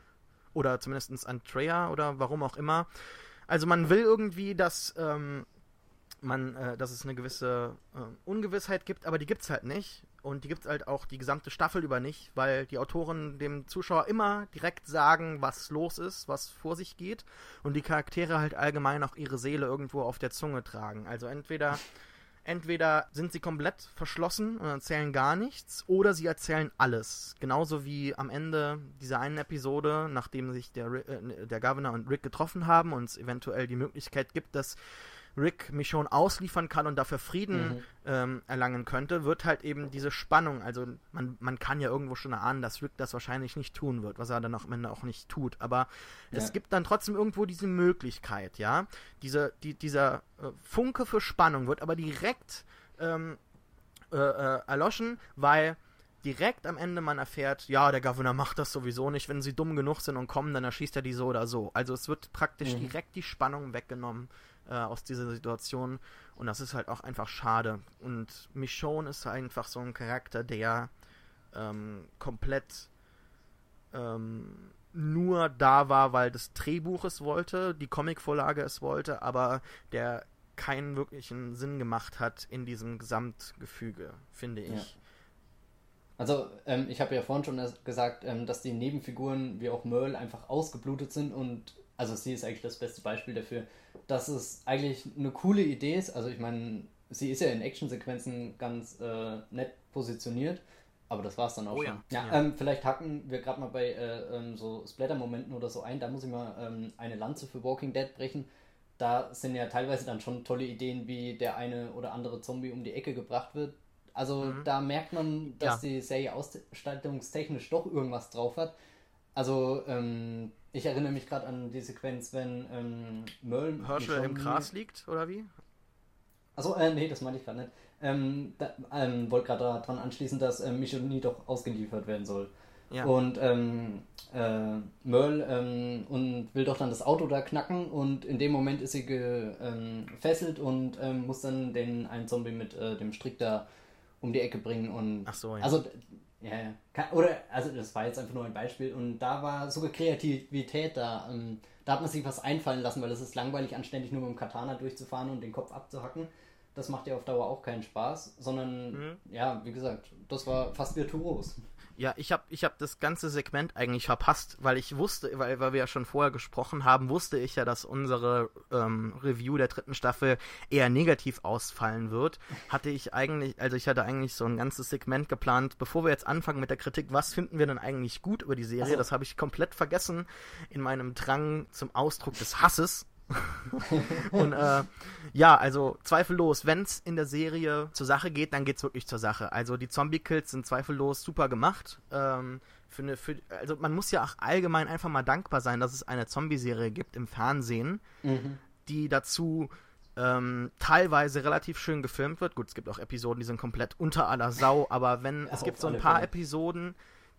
A: oder zumindest Andrea oder warum auch immer. Also man will irgendwie, dass ähm, man, äh, dass es eine gewisse äh, Ungewissheit gibt, aber die gibt es halt nicht. Und die gibt es halt auch die gesamte Staffel über nicht, weil die Autoren dem Zuschauer immer direkt sagen, was los ist, was vor sich geht. Und die Charaktere halt allgemein auch ihre Seele irgendwo auf der Zunge tragen. Also entweder entweder sind sie komplett verschlossen und erzählen gar nichts, oder sie erzählen alles. Genauso wie am Ende dieser einen Episode, nachdem sich der, äh, der Governor und Rick getroffen haben und es eventuell die Möglichkeit gibt, dass Rick Michonne ausliefern kann und dafür Frieden mhm. ähm, erlangen könnte, wird halt eben diese Spannung, also man, man kann ja irgendwo schon erahnen, dass Rick das wahrscheinlich nicht tun wird, was er dann am Ende auch nicht tut, aber ja. es gibt dann trotzdem irgendwo diese Möglichkeit, ja, diese, die, dieser äh, Funke für Spannung wird aber direkt ähm, äh, äh, erloschen, weil direkt am Ende man erfährt, ja, der Governor macht das sowieso nicht. Wenn sie dumm genug sind und kommen, dann erschießt er die so oder so. Also es wird praktisch mhm. direkt die Spannung weggenommen äh, aus dieser Situation. Und das ist halt auch einfach schade. Und Michonne ist einfach so ein Charakter, der ähm, komplett ähm, nur da war, weil das Drehbuch es wollte, die Comicvorlage es wollte, aber der keinen wirklichen Sinn gemacht hat in diesem Gesamtgefüge, finde ich. Ja.
B: Also, ähm, ich habe ja vorhin schon gesagt, ähm, dass die Nebenfiguren wie auch Merle einfach ausgeblutet sind und also sie ist eigentlich das beste Beispiel dafür, dass es eigentlich eine coole Idee ist. Also ich meine, sie ist ja in Actionsequenzen ganz äh, nett positioniert, aber das war es dann auch oh, schon. Ja, ja, Ähm, vielleicht hacken wir gerade mal bei äh, ähm, so Splatter-Momenten oder so ein. Da muss ich mal ähm, eine Lanze für Walking Dead brechen. Da sind ja teilweise dann schon tolle Ideen, wie der eine oder andere Zombie um die Ecke gebracht wird. Also mhm. da merkt man, dass ja. die Serie ausstattungstechnisch doch irgendwas drauf hat. Also ähm, ich erinnere mich gerade an die Sequenz, wenn ähm, Merle.
A: Herschel im Gras liegt, oder wie?
B: Achso, äh, nee, das meine ich gerade nicht. Ähm, ähm, wollte gerade daran anschließen, dass ähm, Michonne doch ausgeliefert werden soll. Ja. Und ähm, äh, Merle ähm, und will doch dann das Auto da knacken und in dem Moment ist sie gefesselt ähm, und ähm, muss dann den einen Zombie mit äh, dem Strick da um die Ecke bringen und
A: Ach so, ja.
B: also ja, ja. Oder, also das war jetzt einfach nur ein Beispiel und da war sogar Kreativität da. Ähm, da hat man sich was einfallen lassen, weil es ist langweilig, anständig nur mit dem Katana durchzufahren und den Kopf abzuhacken. Das macht ja auf Dauer auch keinen Spaß, sondern, mhm. ja, wie gesagt, das war fast virtuos.
A: Ja, ich habe ich hab das ganze Segment eigentlich verpasst, weil ich wusste, weil, weil wir ja schon vorher gesprochen haben, wusste ich ja, dass unsere ähm, Review der dritten Staffel eher negativ ausfallen wird. Hatte ich eigentlich, also ich hatte eigentlich so ein ganzes Segment geplant, bevor wir jetzt anfangen mit der Kritik, was finden wir denn eigentlich gut über die Serie? So. Das habe ich komplett vergessen in meinem Drang zum Ausdruck des Hasses. und äh, ja, also zweifellos, wenn es in der Serie zur Sache geht, dann geht es wirklich zur Sache. Also die Zombie-Kills sind zweifellos super gemacht. Ähm, für eine, für, also man muss ja auch allgemein einfach mal dankbar sein, dass es eine Zombie-Serie gibt im Fernsehen, mhm. die dazu ähm, teilweise relativ schön gefilmt wird. Gut, es gibt auch Episoden, die sind komplett unter aller Sau, aber wenn es gibt so ein paar Fälle. Episoden,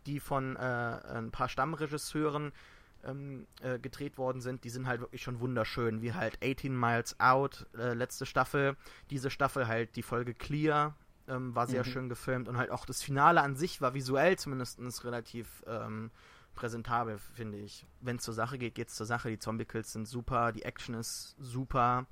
A: die von äh, ein paar Stammregisseuren ähm, äh, gedreht worden sind, die sind halt wirklich schon wunderschön, wie halt 18 Miles Out, äh, letzte Staffel, diese Staffel halt die Folge Clear, ähm, war sehr mhm. schön gefilmt und halt auch das Finale an sich war visuell zumindest relativ ähm, präsentabel, finde ich. Wenn es zur Sache geht, geht es zur Sache. Die Zombie-Kills sind super, die Action ist super.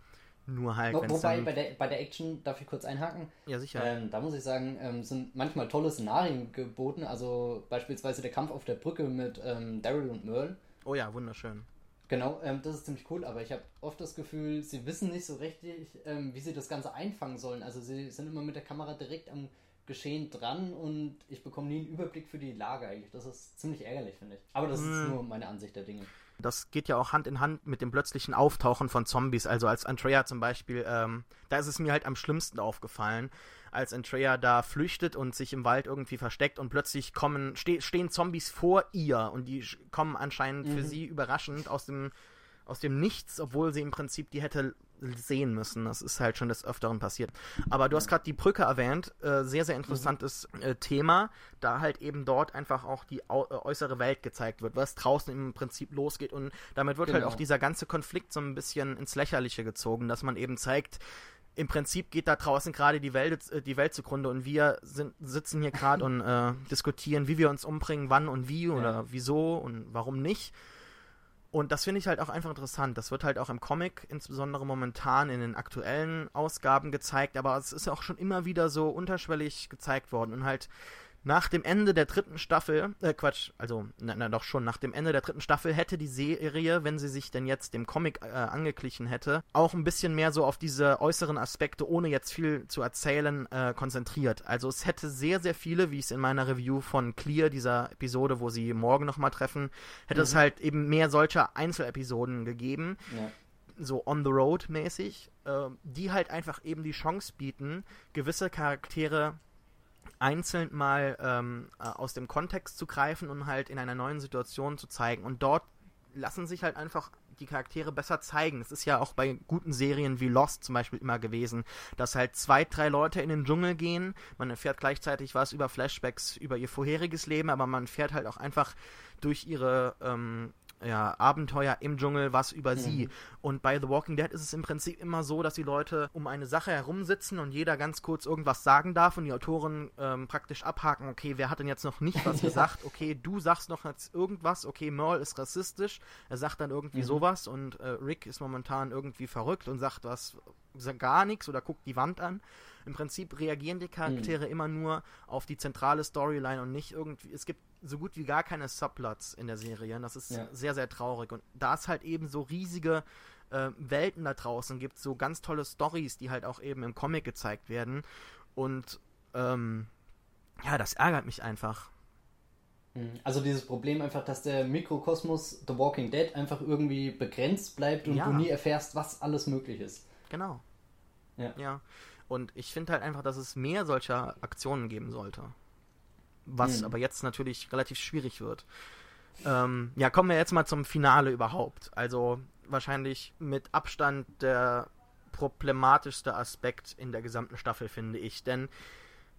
A: Nur halt.
B: Wo, wobei bei der, bei der Action, darf ich kurz einhaken?
A: Ja, sicher.
B: Ähm, da muss ich sagen, ähm, sind manchmal tolle Szenarien geboten. Also beispielsweise der Kampf auf der Brücke mit ähm, Daryl und Merle.
A: Oh ja, wunderschön.
B: Genau, ähm, das ist ziemlich cool, aber ich habe oft das Gefühl, sie wissen nicht so richtig, ähm, wie sie das Ganze einfangen sollen. Also sie sind immer mit der Kamera direkt am Geschehen dran und ich bekomme nie einen Überblick für die Lage eigentlich. Das ist ziemlich ärgerlich, finde ich. Aber das hm. ist nur meine Ansicht der Dinge.
A: Das geht ja auch Hand in Hand mit dem plötzlichen Auftauchen von Zombies. Also als Andrea zum Beispiel, ähm, da ist es mir halt am schlimmsten aufgefallen, als Andrea da flüchtet und sich im Wald irgendwie versteckt und plötzlich kommen, ste stehen Zombies vor ihr und die kommen anscheinend mhm. für sie überraschend aus dem, aus dem Nichts, obwohl sie im Prinzip die hätte sehen müssen. Das ist halt schon des Öfteren passiert. Aber du hast gerade die Brücke erwähnt. Äh, sehr, sehr interessantes äh, Thema, da halt eben dort einfach auch die äh, äußere Welt gezeigt wird, was draußen im Prinzip losgeht. Und damit wird halt genau. halt auch dieser ganze Konflikt so ein bisschen ins Lächerliche gezogen, dass man eben zeigt, im Prinzip geht da draußen gerade die Welt, äh, die Welt zugrunde und wir sind, sitzen hier gerade und äh, diskutieren, wie wir uns umbringen, wann und wie oder ja. wieso und warum nicht. Und das finde ich halt auch einfach interessant. Das wird halt auch im Comic, insbesondere momentan in den aktuellen Ausgaben gezeigt, aber es ist ja auch schon immer wieder so unterschwellig gezeigt worden und halt nach dem Ende der dritten Staffel, äh Quatsch, also na, na, doch schon, nach dem Ende der dritten Staffel hätte die Serie, wenn sie sich denn jetzt dem Comic äh, angeglichen hätte, auch ein bisschen mehr so auf diese äußeren Aspekte, ohne jetzt viel zu erzählen, äh, konzentriert. Also es hätte sehr, sehr viele, wie ich es in meiner Review von Clear, dieser Episode, wo sie morgen nochmal treffen, hätte mhm. es halt eben mehr solcher Einzelepisoden gegeben. Ja so on the road mäßig, äh, die halt einfach eben die Chance bieten, gewisse Charaktere einzeln mal ähm, äh, aus dem Kontext zu greifen und halt in einer neuen Situation zu zeigen. Und dort lassen sich halt einfach die Charaktere besser zeigen. Es ist ja auch bei guten Serien wie Lost zum Beispiel immer gewesen, dass halt zwei, drei Leute in den Dschungel gehen. Man erfährt gleichzeitig was über Flashbacks, über ihr vorheriges Leben, aber man fährt halt auch einfach durch ihre ähm, ja, Abenteuer im Dschungel was über mhm. sie. Und bei The Walking Dead ist es im Prinzip immer so, dass die Leute um eine Sache herumsitzen und jeder ganz kurz irgendwas sagen darf und die Autoren ähm, praktisch abhaken, okay, wer hat denn jetzt noch nicht was gesagt? Okay, du sagst noch jetzt irgendwas, okay, Merle ist rassistisch, er sagt dann irgendwie mhm. sowas und äh, Rick ist momentan irgendwie verrückt und sagt was, sagt gar nichts oder guckt die Wand an. Im Prinzip reagieren die Charaktere mhm. immer nur auf die zentrale Storyline und nicht irgendwie, es gibt so gut wie gar keine Subplots in der Serie. Und das ist ja. sehr, sehr traurig. Und da es halt eben so riesige äh, Welten da draußen gibt, so ganz tolle Stories, die halt auch eben im Comic gezeigt werden. Und ähm, ja, das ärgert mich einfach.
B: Mhm. Also dieses Problem einfach, dass der Mikrokosmos The Walking Dead einfach irgendwie begrenzt bleibt und ja. du nie erfährst, was alles möglich ist.
A: Genau. Ja. ja. Und ich finde halt einfach, dass es mehr solcher Aktionen geben sollte was mhm. aber jetzt natürlich relativ schwierig wird. Ähm, ja, kommen wir jetzt mal zum Finale überhaupt. Also wahrscheinlich mit Abstand der problematischste Aspekt in der gesamten Staffel, finde ich. Denn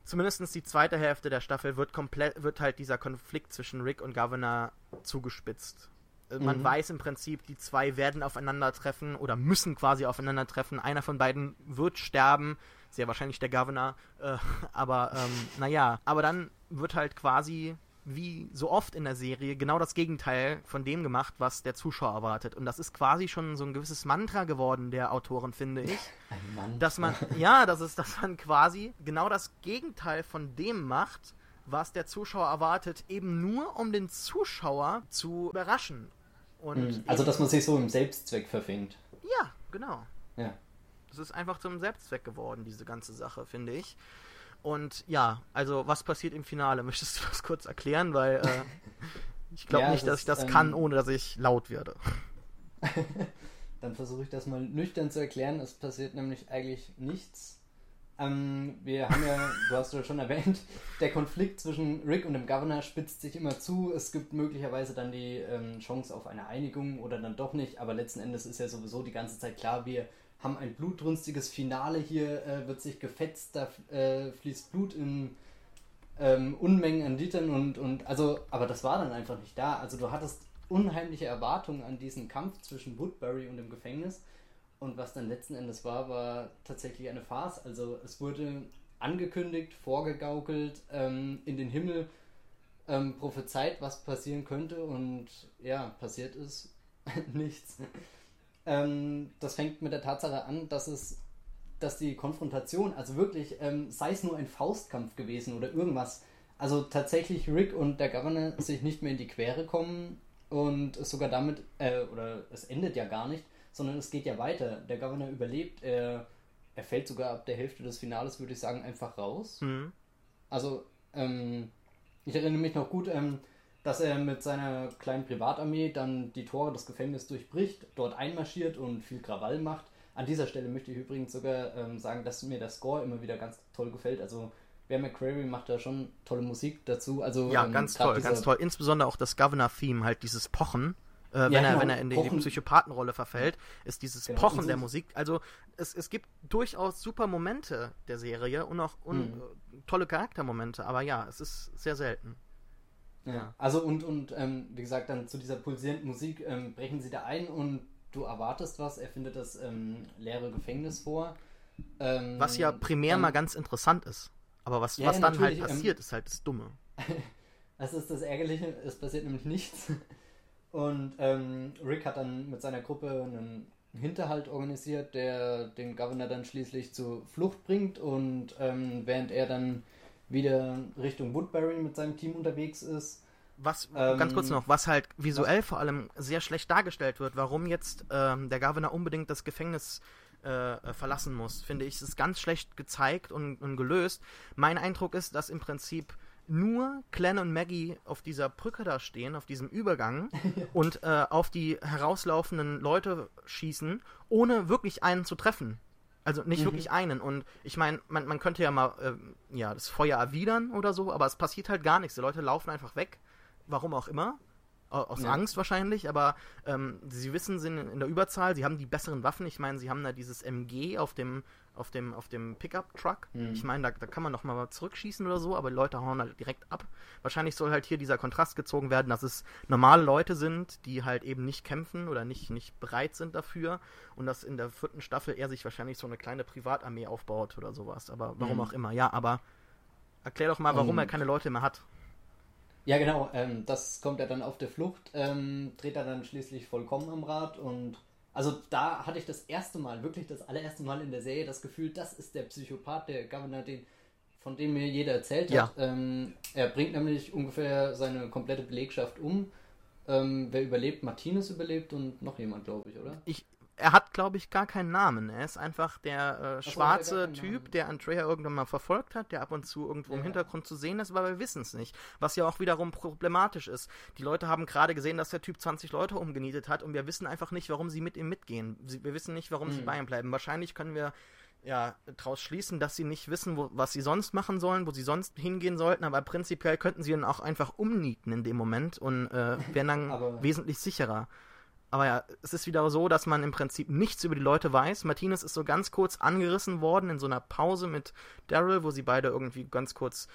A: zumindest die zweite Hälfte der Staffel wird komplett, wird halt dieser Konflikt zwischen Rick und Governor zugespitzt. Äh, man mhm. weiß im Prinzip, die zwei werden aufeinandertreffen oder müssen quasi aufeinandertreffen. Einer von beiden wird sterben, sehr wahrscheinlich der Governor. Äh, aber ähm, naja, aber dann wird halt quasi wie so oft in der Serie genau das Gegenteil von dem gemacht, was der Zuschauer erwartet. Und das ist quasi schon so ein gewisses Mantra geworden der Autoren, finde ich. Ein Mantra. Dass man, ja, das ist, dass man quasi genau das Gegenteil von dem macht, was der Zuschauer erwartet, eben nur um den Zuschauer zu überraschen.
B: Und mhm. also, dass man sich so im Selbstzweck verfängt.
A: Ja, genau.
B: Ja.
A: Es ist einfach zum Selbstzweck geworden, diese ganze Sache, finde ich. Und ja, also was passiert im Finale? Möchtest du das kurz erklären? Weil äh, ich glaube ja, nicht, dass ich das ähm, kann, ohne dass ich laut werde.
B: Dann versuche ich das mal nüchtern zu erklären. Es passiert nämlich eigentlich nichts. Ähm, wir haben ja, du hast ja schon erwähnt, der Konflikt zwischen Rick und dem Governor spitzt sich immer zu. Es gibt möglicherweise dann die ähm, Chance auf eine Einigung oder dann doch nicht. Aber letzten Endes ist ja sowieso die ganze Zeit klar, wir haben ein blutrünstiges Finale. Hier äh, wird sich gefetzt, da äh, fließt Blut in ähm, Unmengen an Litern und, und also, aber das war dann einfach nicht da. Also du hattest unheimliche Erwartungen an diesen Kampf zwischen Woodbury und dem Gefängnis. Und was dann letzten Endes war, war tatsächlich eine Farce. Also es wurde angekündigt, vorgegaukelt, ähm, in den Himmel ähm, prophezeit, was passieren könnte. Und ja, passiert ist nichts. Ähm, das fängt mit der Tatsache an, dass es, dass die Konfrontation, also wirklich, ähm, sei es nur ein Faustkampf gewesen oder irgendwas, also tatsächlich Rick und der Governor sich nicht mehr in die Quere kommen und es sogar damit, äh, oder es endet ja gar nicht, sondern es geht ja weiter. Der Governor überlebt, er, er fällt sogar ab der Hälfte des Finales, würde ich sagen, einfach raus. Mhm. Also, ähm, ich erinnere mich noch gut, ähm, dass er mit seiner kleinen Privatarmee dann die Tore des Gefängnisses durchbricht, dort einmarschiert und viel Krawall macht. An dieser Stelle möchte ich übrigens sogar ähm, sagen, dass mir der Score immer wieder ganz toll gefällt. Also Bear McCreary macht da schon tolle Musik dazu. Also,
A: ja, ähm, ganz toll, ganz toll. Insbesondere auch das Governor-Theme, halt dieses Pochen. Äh, wenn, ja, er, genau. wenn er in die, die Psychopathenrolle verfällt, ist dieses genau. Pochen der Musik. Also es, es gibt durchaus super Momente der Serie und auch un, mhm. tolle Charaktermomente, aber ja, es ist sehr selten.
B: Ja, also und, und ähm, wie gesagt, dann zu dieser pulsierenden Musik ähm, brechen sie da ein und du erwartest was. Er findet das ähm, leere Gefängnis vor.
A: Ähm, was ja primär mal ganz interessant ist. Aber was, ja, was dann halt ähm, passiert, ist halt das Dumme.
B: das ist das Ärgerliche, es passiert nämlich nichts. Und ähm, Rick hat dann mit seiner Gruppe einen Hinterhalt organisiert, der den Governor dann schließlich zur Flucht bringt. Und während er dann wieder Richtung Woodbury mit seinem Team unterwegs ist.
A: Was, ähm, ganz kurz noch, was halt visuell was, vor allem sehr schlecht dargestellt wird, warum jetzt ähm, der Governor unbedingt das Gefängnis äh, äh, verlassen muss, finde ich. Es ist ganz schlecht gezeigt und, und gelöst. Mein Eindruck ist, dass im Prinzip nur Glenn und Maggie auf dieser Brücke da stehen, auf diesem Übergang und äh, auf die herauslaufenden Leute schießen, ohne wirklich einen zu treffen. Also nicht mhm. wirklich einen. Und ich meine, man, man könnte ja mal äh, ja, das Feuer erwidern oder so, aber es passiert halt gar nichts. Die Leute laufen einfach weg. Warum auch immer aus ja. Angst wahrscheinlich, aber ähm, sie wissen, sind in der Überzahl, sie haben die besseren Waffen. Ich meine, sie haben da dieses MG auf dem, auf dem, auf dem Pickup-Truck. Mhm. Ich meine, da, da kann man noch mal zurückschießen oder so, aber die Leute hauen halt direkt ab. Wahrscheinlich soll halt hier dieser Kontrast gezogen werden, dass es normale Leute sind, die halt eben nicht kämpfen oder nicht, nicht bereit sind dafür und dass in der vierten Staffel er sich wahrscheinlich so eine kleine Privatarmee aufbaut oder sowas. Aber warum mhm. auch immer. Ja, aber erklär doch mal, warum und er keine Leute mehr hat.
B: Ja, genau. Ähm, das kommt er dann auf der Flucht, ähm, dreht er dann schließlich vollkommen am Rad und also da hatte ich das erste Mal, wirklich das allererste Mal in der Serie das Gefühl, das ist der Psychopath, der Governor, den, von dem mir jeder erzählt hat. Ja. Ähm, er bringt nämlich ungefähr seine komplette Belegschaft um. Ähm, wer überlebt? Martinez überlebt und noch jemand, glaube ich, oder?
A: Ich er hat, glaube ich, gar keinen Namen. Er ist einfach der äh, schwarze der Typ, der Andrea irgendwann mal verfolgt hat, der ab und zu irgendwo ja. im Hintergrund zu sehen ist, aber wir wissen es nicht. Was ja auch wiederum problematisch ist. Die Leute haben gerade gesehen, dass der Typ 20 Leute umgenietet hat und wir wissen einfach nicht, warum sie mit ihm mitgehen. Sie, wir wissen nicht, warum mhm. sie bei ihm bleiben. Wahrscheinlich können wir ja, daraus schließen, dass sie nicht wissen, wo, was sie sonst machen sollen, wo sie sonst hingehen sollten, aber prinzipiell könnten sie ihn auch einfach umnieten in dem Moment und äh, wären dann wesentlich sicherer. Aber ja, es ist wieder so, dass man im Prinzip nichts über die Leute weiß. Martinez ist so ganz kurz angerissen worden in so einer Pause mit Daryl, wo sie beide irgendwie ganz kurz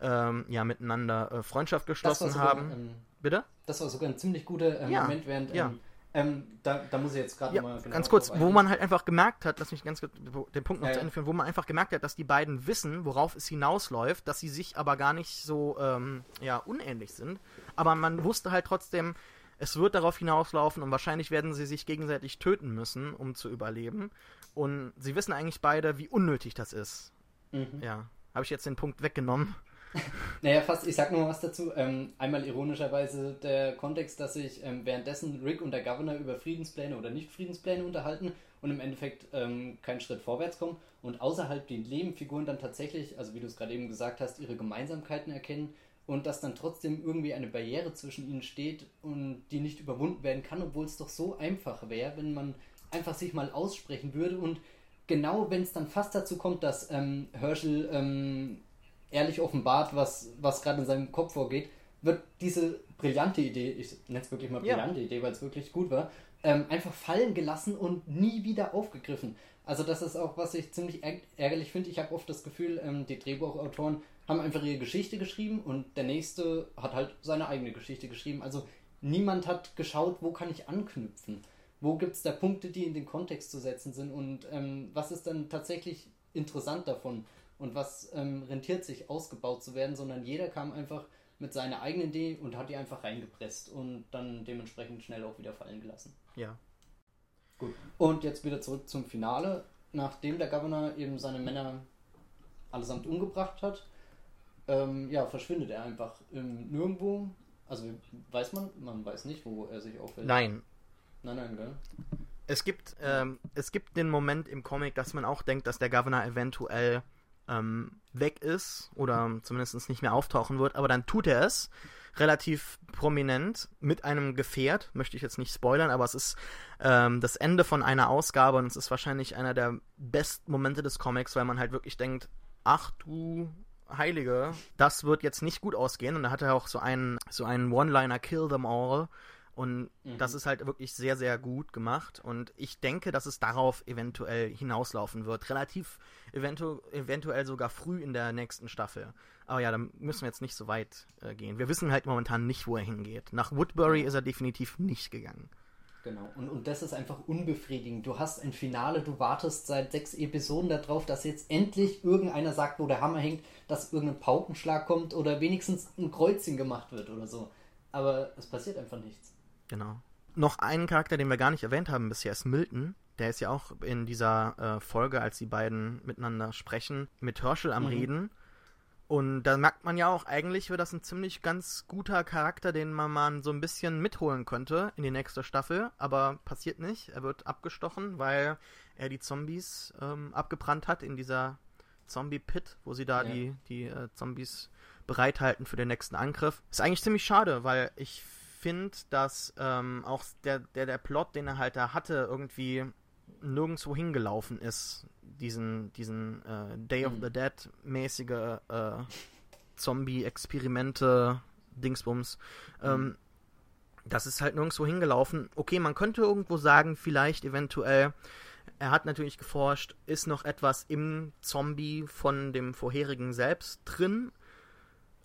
A: ähm, ja, miteinander äh, Freundschaft geschlossen haben. Ähm, Bitte?
B: Das war sogar ein ziemlich guter äh, ja, Moment, während
A: ja.
B: Ähm, ähm, da, da, muss ich jetzt gerade
A: ja, mal genau Ganz kurz, wo man halt einfach gemerkt hat, lass mich ganz kurz den Punkt noch ja, zu Ende führen, wo man einfach gemerkt hat, dass die beiden wissen, worauf es hinausläuft, dass sie sich aber gar nicht so ähm, ja, unähnlich sind. Aber man wusste halt trotzdem, es wird darauf hinauslaufen und wahrscheinlich werden sie sich gegenseitig töten müssen, um zu überleben. Und sie wissen eigentlich beide, wie unnötig das ist. Mhm. Ja. Habe ich jetzt den Punkt weggenommen?
B: naja, fast, ich sag nur was dazu. Ähm, einmal ironischerweise der Kontext, dass sich ähm, währenddessen Rick und der Governor über Friedenspläne oder Nicht-Friedenspläne unterhalten und im Endeffekt ähm, keinen Schritt vorwärts kommen und außerhalb die Nebenfiguren dann tatsächlich, also wie du es gerade eben gesagt hast, ihre Gemeinsamkeiten erkennen und dass dann trotzdem irgendwie eine Barriere zwischen ihnen steht und die nicht überwunden werden kann, obwohl es doch so einfach wäre, wenn man einfach sich mal aussprechen würde und genau wenn es dann fast dazu kommt, dass ähm, Herschel ähm, ehrlich offenbart, was, was gerade in seinem Kopf vorgeht, wird diese brillante Idee, ich nenne es wirklich mal brillante ja. Idee, weil es wirklich gut war, ähm, einfach fallen gelassen und nie wieder aufgegriffen. Also das ist auch, was ich ziemlich ärgerlich finde. Ich habe oft das Gefühl, ähm, die Drehbuchautoren haben einfach ihre Geschichte geschrieben und der nächste hat halt seine eigene Geschichte geschrieben. Also niemand hat geschaut, wo kann ich anknüpfen. Wo gibt es da Punkte, die in den Kontext zu setzen sind und ähm, was ist dann tatsächlich interessant davon und was ähm, rentiert sich ausgebaut zu werden, sondern jeder kam einfach mit seiner eigenen Idee und hat die einfach reingepresst und dann dementsprechend schnell auch wieder fallen gelassen.
A: Ja.
B: Gut. Und jetzt wieder zurück zum Finale. Nachdem der Governor eben seine Männer allesamt umgebracht hat, ähm, ja, verschwindet er einfach im Nirgendwo. Also weiß man, man weiß nicht, wo er sich aufhält.
A: Nein.
B: Nein, nein, gell?
A: Es gibt, ähm, es gibt den Moment im Comic, dass man auch denkt, dass der Governor eventuell ähm, weg ist oder zumindest nicht mehr auftauchen wird, aber dann tut er es relativ prominent mit einem Gefährt, möchte ich jetzt nicht spoilern, aber es ist ähm, das Ende von einer Ausgabe und es ist wahrscheinlich einer der besten Momente des Comics, weil man halt wirklich denkt, ach du Heilige, das wird jetzt nicht gut ausgehen und da hat er auch so einen, so einen One-Liner Kill them all und mhm. das ist halt wirklich sehr, sehr gut gemacht. Und ich denke, dass es darauf eventuell hinauslaufen wird. Relativ eventu eventuell sogar früh in der nächsten Staffel. Aber ja, da müssen wir jetzt nicht so weit äh, gehen. Wir wissen halt momentan nicht, wo er hingeht. Nach Woodbury ist er definitiv nicht gegangen.
B: Genau, und, und das ist einfach unbefriedigend. Du hast ein Finale, du wartest seit sechs Episoden darauf, dass jetzt endlich irgendeiner sagt, wo der Hammer hängt, dass irgendein Paukenschlag kommt oder wenigstens ein Kreuzchen gemacht wird oder so. Aber es passiert einfach nichts.
A: Genau. Noch einen Charakter, den wir gar nicht erwähnt haben bisher, ist Milton. Der ist ja auch in dieser äh, Folge, als die beiden miteinander sprechen, mit Herschel am mhm. Reden. Und da merkt man ja auch, eigentlich wird das ein ziemlich ganz guter Charakter, den man mal so ein bisschen mitholen könnte in die nächste Staffel. Aber passiert nicht. Er wird abgestochen, weil er die Zombies ähm, abgebrannt hat in dieser Zombie-Pit, wo sie da ja. die, die äh, Zombies bereithalten für den nächsten Angriff. Ist eigentlich ziemlich schade, weil ich finde, dass ähm, auch der, der, der Plot, den er halt da hatte, irgendwie nirgendwo hingelaufen ist. Diesen, diesen äh, Day of mhm. the Dead mäßige äh, Zombie-Experimente, Dingsbums. Mhm. Ähm, das ist halt nirgendwo hingelaufen. Okay, man könnte irgendwo sagen, vielleicht eventuell, er hat natürlich geforscht, ist noch etwas im Zombie von dem vorherigen selbst drin,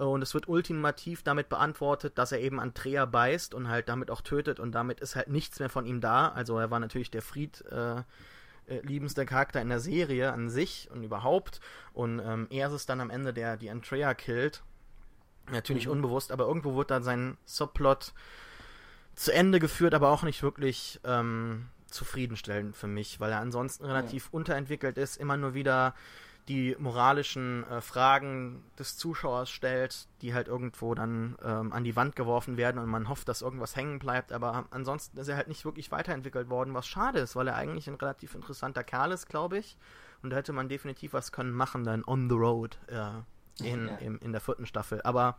A: und es wird ultimativ damit beantwortet, dass er eben Andrea beißt und halt damit auch tötet und damit ist halt nichts mehr von ihm da. Also er war natürlich der Fried äh, äh, liebendste Charakter in der Serie an sich und überhaupt. Und ähm, er ist es dann am Ende, der die Andrea killt. Natürlich mhm. unbewusst, aber irgendwo wird dann sein Subplot zu Ende geführt, aber auch nicht wirklich ähm, zufriedenstellend für mich, weil er ansonsten relativ ja. unterentwickelt ist, immer nur wieder die moralischen äh, Fragen des Zuschauers stellt, die halt irgendwo dann ähm, an die Wand geworfen werden und man hofft, dass irgendwas hängen bleibt. Aber ansonsten ist er halt nicht wirklich weiterentwickelt worden, was schade ist, weil er eigentlich ein relativ interessanter Kerl ist, glaube ich. Und da hätte man definitiv was können machen dann on the road äh, in, ja. in, in der vierten Staffel. Aber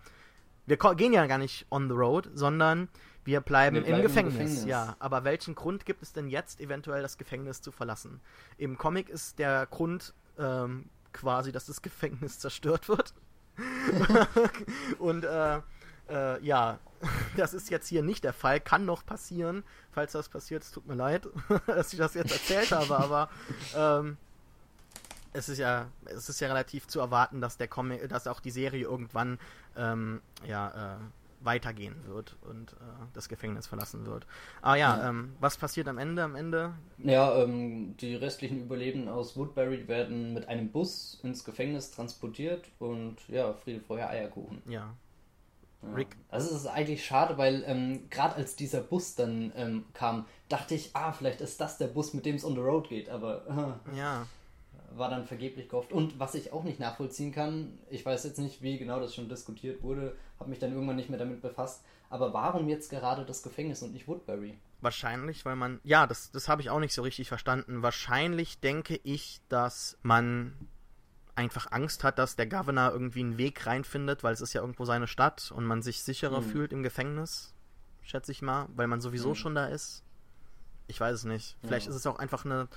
A: wir gehen ja gar nicht on the road, sondern wir bleiben, wir bleiben im, Gefängnis. im, Gefängnis. Ja, aber welchen Grund gibt es denn jetzt, eventuell das Gefängnis zu verlassen? Im Comic ist der Grund ähm, quasi, dass das Gefängnis zerstört wird. und äh, äh, ja, das ist jetzt hier nicht der Fall. Kann noch passieren. Falls das passiert, es tut mir leid, dass ich das jetzt erzählt habe, aber ähm, es ist ja, es ist ja relativ zu erwarten, dass der Comic, dass auch die Serie irgendwann ähm, ja, äh, weitergehen wird und äh, das Gefängnis verlassen wird. Aber ja, ja. Ähm, was passiert am Ende? Am Ende?
B: Ja, ähm, die restlichen Überlebenden aus Woodbury werden mit einem Bus ins Gefängnis transportiert und ja, Friede, Feuer, Eierkuchen.
A: Ja.
B: ja. Rick. Also es ist eigentlich schade, weil ähm, gerade als dieser Bus dann ähm, kam, dachte ich, ah, vielleicht ist das der Bus, mit dem es on the road geht, aber
A: äh, ja.
B: War dann vergeblich gehofft. Und was ich auch nicht nachvollziehen kann, ich weiß jetzt nicht, wie genau das schon diskutiert wurde, habe mich dann irgendwann nicht mehr damit befasst, aber warum jetzt gerade das Gefängnis und nicht Woodbury?
A: Wahrscheinlich, weil man, ja, das, das habe ich auch nicht so richtig verstanden. Wahrscheinlich denke ich, dass man einfach Angst hat, dass der Governor irgendwie einen Weg reinfindet, weil es ist ja irgendwo seine Stadt und man sich sicherer hm. fühlt im Gefängnis, schätze ich mal, weil man sowieso hm. schon da ist. Ich weiß es nicht. Vielleicht ja. ist es auch einfach eine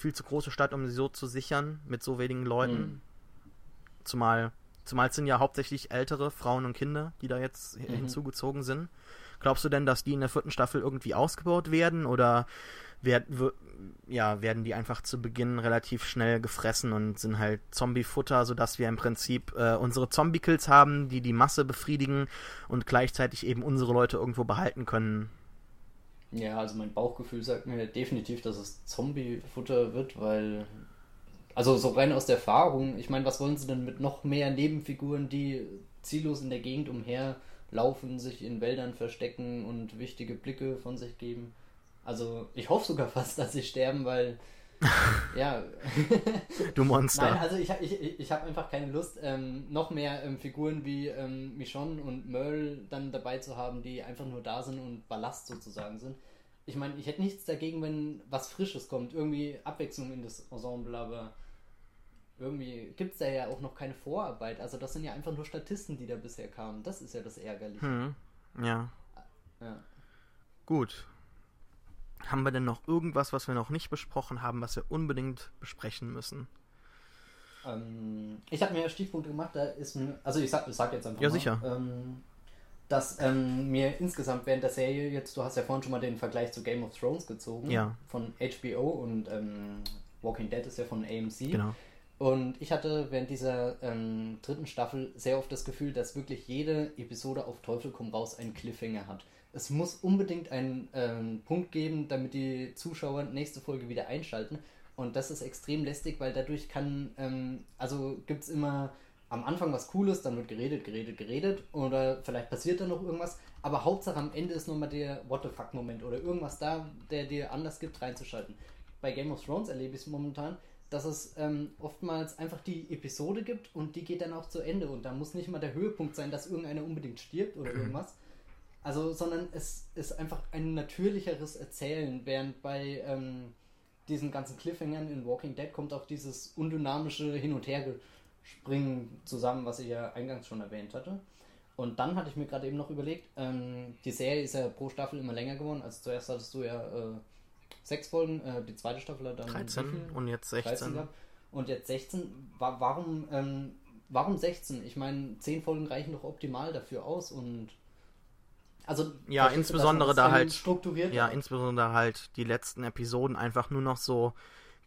A: viel zu große Stadt, um sie so zu sichern mit so wenigen Leuten. Hm. Zumal, zumal es sind ja hauptsächlich ältere Frauen und Kinder, die da jetzt mhm. hinzugezogen sind. Glaubst du denn, dass die in der vierten Staffel irgendwie ausgebaut werden oder werd, ja, werden die einfach zu Beginn relativ schnell gefressen und sind halt Zombie-Futter, sodass wir im Prinzip äh, unsere Zombie-Kills haben, die die Masse befriedigen und gleichzeitig eben unsere Leute irgendwo behalten können.
B: Ja, also mein Bauchgefühl sagt mir definitiv, dass es Zombie-Futter wird, weil. Also so rein aus der Erfahrung, ich meine, was wollen sie denn mit noch mehr Nebenfiguren, die ziellos in der Gegend umherlaufen, sich in Wäldern verstecken und wichtige Blicke von sich geben? Also ich hoffe sogar fast, dass sie sterben, weil ja.
A: du Monster.
B: Nein, also ich, ich, ich habe einfach keine Lust, ähm, noch mehr ähm, Figuren wie ähm, Michonne und Merle dann dabei zu haben, die einfach nur da sind und Ballast sozusagen sind. Ich meine, ich hätte nichts dagegen, wenn was Frisches kommt, irgendwie Abwechslung in das Ensemble, aber irgendwie gibt es da ja auch noch keine Vorarbeit. Also das sind ja einfach nur Statisten, die da bisher kamen. Das ist ja das Ärgerliche.
A: Hm. Ja.
B: Ja.
A: Gut, haben wir denn noch irgendwas, was wir noch nicht besprochen haben, was wir unbedingt besprechen müssen?
B: Ähm, ich habe mir Stichpunkte gemacht, da ist mir, also ich sag, ich sag jetzt einfach
A: ja,
B: mal,
A: sicher.
B: Ähm, dass ähm, mir insgesamt während der Serie jetzt, du hast ja vorhin schon mal den Vergleich zu Game of Thrones gezogen,
A: ja.
B: von HBO und ähm, Walking Dead ist ja von AMC.
A: Genau.
B: Und ich hatte während dieser ähm, dritten Staffel sehr oft das Gefühl, dass wirklich jede Episode auf Teufel komm raus einen Cliffhanger hat es muss unbedingt einen ähm, Punkt geben, damit die Zuschauer nächste Folge wieder einschalten. Und das ist extrem lästig, weil dadurch kann, ähm, also gibt es immer am Anfang was Cooles, dann wird geredet, geredet, geredet oder vielleicht passiert da noch irgendwas. Aber Hauptsache am Ende ist nochmal der What the fuck Moment oder irgendwas da, der dir anders gibt, reinzuschalten. Bei Game of Thrones erlebe ich es momentan, dass es ähm, oftmals einfach die Episode gibt und die geht dann auch zu Ende und da muss nicht mal der Höhepunkt sein, dass irgendeiner unbedingt stirbt oder irgendwas, also, sondern es ist einfach ein natürlicheres Erzählen, während bei ähm, diesen ganzen Cliffhangern in Walking Dead kommt auch dieses undynamische Hin- und Herspringen zusammen, was ich ja eingangs schon erwähnt hatte. Und dann hatte ich mir gerade eben noch überlegt, ähm, die Serie ist ja pro Staffel immer länger geworden. Also zuerst hattest du ja äh, sechs Folgen, äh, die zweite Staffel hat dann
A: 13 und jetzt 16.
B: und jetzt 16. Wa warum, ähm, warum 16? Ich meine, 10 Folgen reichen doch optimal dafür aus und also
A: ja, insbesondere da halt strukturiert. Ja, insbesondere halt die letzten Episoden einfach nur noch so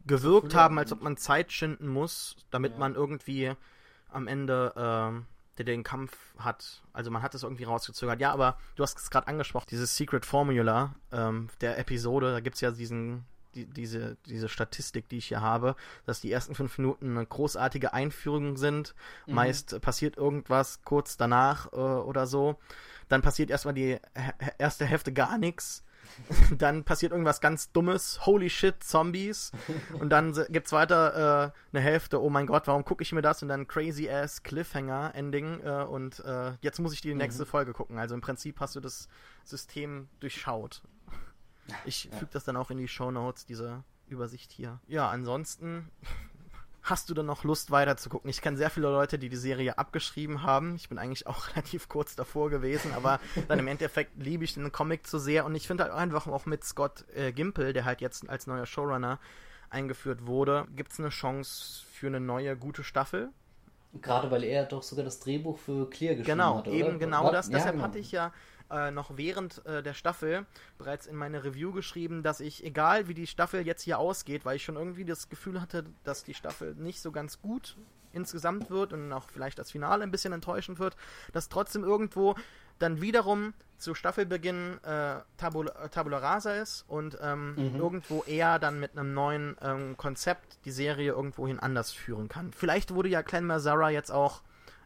A: gewirkt haben, als ob man Zeit schinden muss, damit ja. man irgendwie am Ende äh, den Kampf hat. Also man hat es irgendwie rausgezögert. Ja, aber du hast es gerade angesprochen, dieses Secret Formula ähm, der Episode, da gibt es ja diesen die, diese, diese Statistik, die ich hier habe, dass die ersten fünf Minuten eine großartige Einführung sind. Mhm. Meist passiert irgendwas kurz danach äh, oder so. Dann passiert erstmal die erste Hälfte gar nichts. dann passiert irgendwas ganz Dummes. Holy shit, Zombies. Und dann gibt es weiter äh, eine Hälfte, oh mein Gott, warum gucke ich mir das? Und dann crazy ass Cliffhanger-Ending. Äh, und äh, jetzt muss ich die nächste mhm. Folge gucken. Also im Prinzip hast du das System durchschaut. Ich ja. füge das dann auch in die Show Notes, diese Übersicht hier. Ja, ansonsten hast du dann noch Lust weiterzugucken? Ich kenne sehr viele Leute, die die Serie abgeschrieben haben. Ich bin eigentlich auch relativ kurz davor gewesen, aber dann im Endeffekt liebe ich den Comic zu sehr und ich finde halt einfach auch mit Scott äh, Gimple, der halt jetzt als neuer Showrunner eingeführt wurde, gibt es eine Chance für eine neue gute Staffel.
B: Gerade weil er doch sogar das Drehbuch für Clear geschrieben
A: genau,
B: hat,
A: oder? Eben genau das. Ja, Deshalb genau. hatte ich ja äh, noch während äh, der Staffel bereits in meine Review geschrieben, dass ich, egal wie die Staffel jetzt hier ausgeht, weil ich schon irgendwie das Gefühl hatte, dass die Staffel nicht so ganz gut insgesamt wird und auch vielleicht das Finale ein bisschen enttäuschend wird, dass trotzdem irgendwo dann wiederum zu Staffelbeginn äh, Tabula, äh, Tabula Rasa ist und ähm, mhm. irgendwo eher dann mit einem neuen ähm, Konzept die Serie irgendwohin anders führen kann. Vielleicht wurde ja Clan Mazara jetzt auch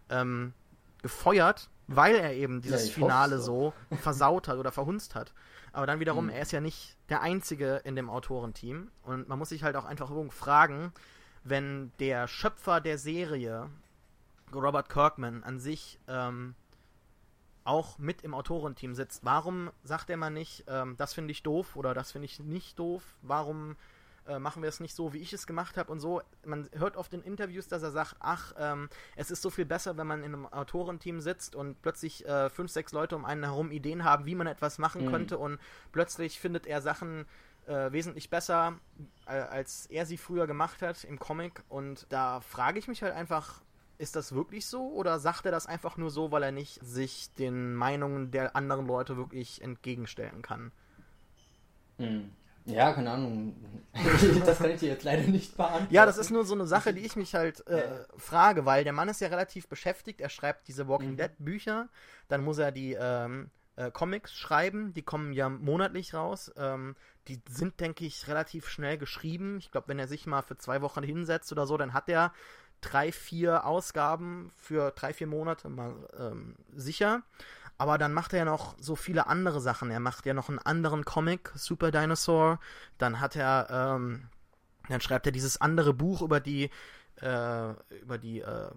A: ähm, gefeuert weil er eben dieses ja, Finale so. so versaut hat oder verhunzt hat. Aber dann wiederum, mhm. er ist ja nicht der Einzige in dem Autorenteam. Und man muss sich halt auch einfach fragen, wenn der Schöpfer der Serie, Robert Kirkman, an sich ähm, auch mit im Autorenteam sitzt, warum sagt er mal nicht, ähm, das finde ich doof oder das finde ich nicht doof? Warum äh, machen wir es nicht so, wie ich es gemacht habe und so. Man hört oft in Interviews, dass er sagt, ach, ähm, es ist so viel besser, wenn man in einem Autorenteam sitzt und plötzlich äh, fünf, sechs Leute um einen herum Ideen haben, wie man etwas machen mhm. könnte und plötzlich findet er Sachen äh, wesentlich besser, äh, als er sie früher gemacht hat im Comic und da frage ich mich halt einfach, ist das wirklich so oder sagt er das einfach nur so, weil er nicht sich den Meinungen der anderen Leute wirklich entgegenstellen kann?
B: Hm. Ja, keine Ahnung. das kann ich dir jetzt leider nicht beantworten.
A: Ja, das ist nur so eine Sache, die ich mich halt äh, frage, weil der Mann ist ja relativ beschäftigt. Er schreibt diese Walking mhm. Dead Bücher, dann muss er die ähm, äh, Comics schreiben, die kommen ja monatlich raus. Ähm, die sind, denke ich, relativ schnell geschrieben. Ich glaube, wenn er sich mal für zwei Wochen hinsetzt oder so, dann hat er drei, vier Ausgaben für drei, vier Monate mal ähm, sicher. Aber dann macht er ja noch so viele andere Sachen. Er macht ja noch einen anderen Comic, Super Dinosaur. Dann hat er, ähm, dann schreibt er dieses andere Buch über die, äh, über die äh,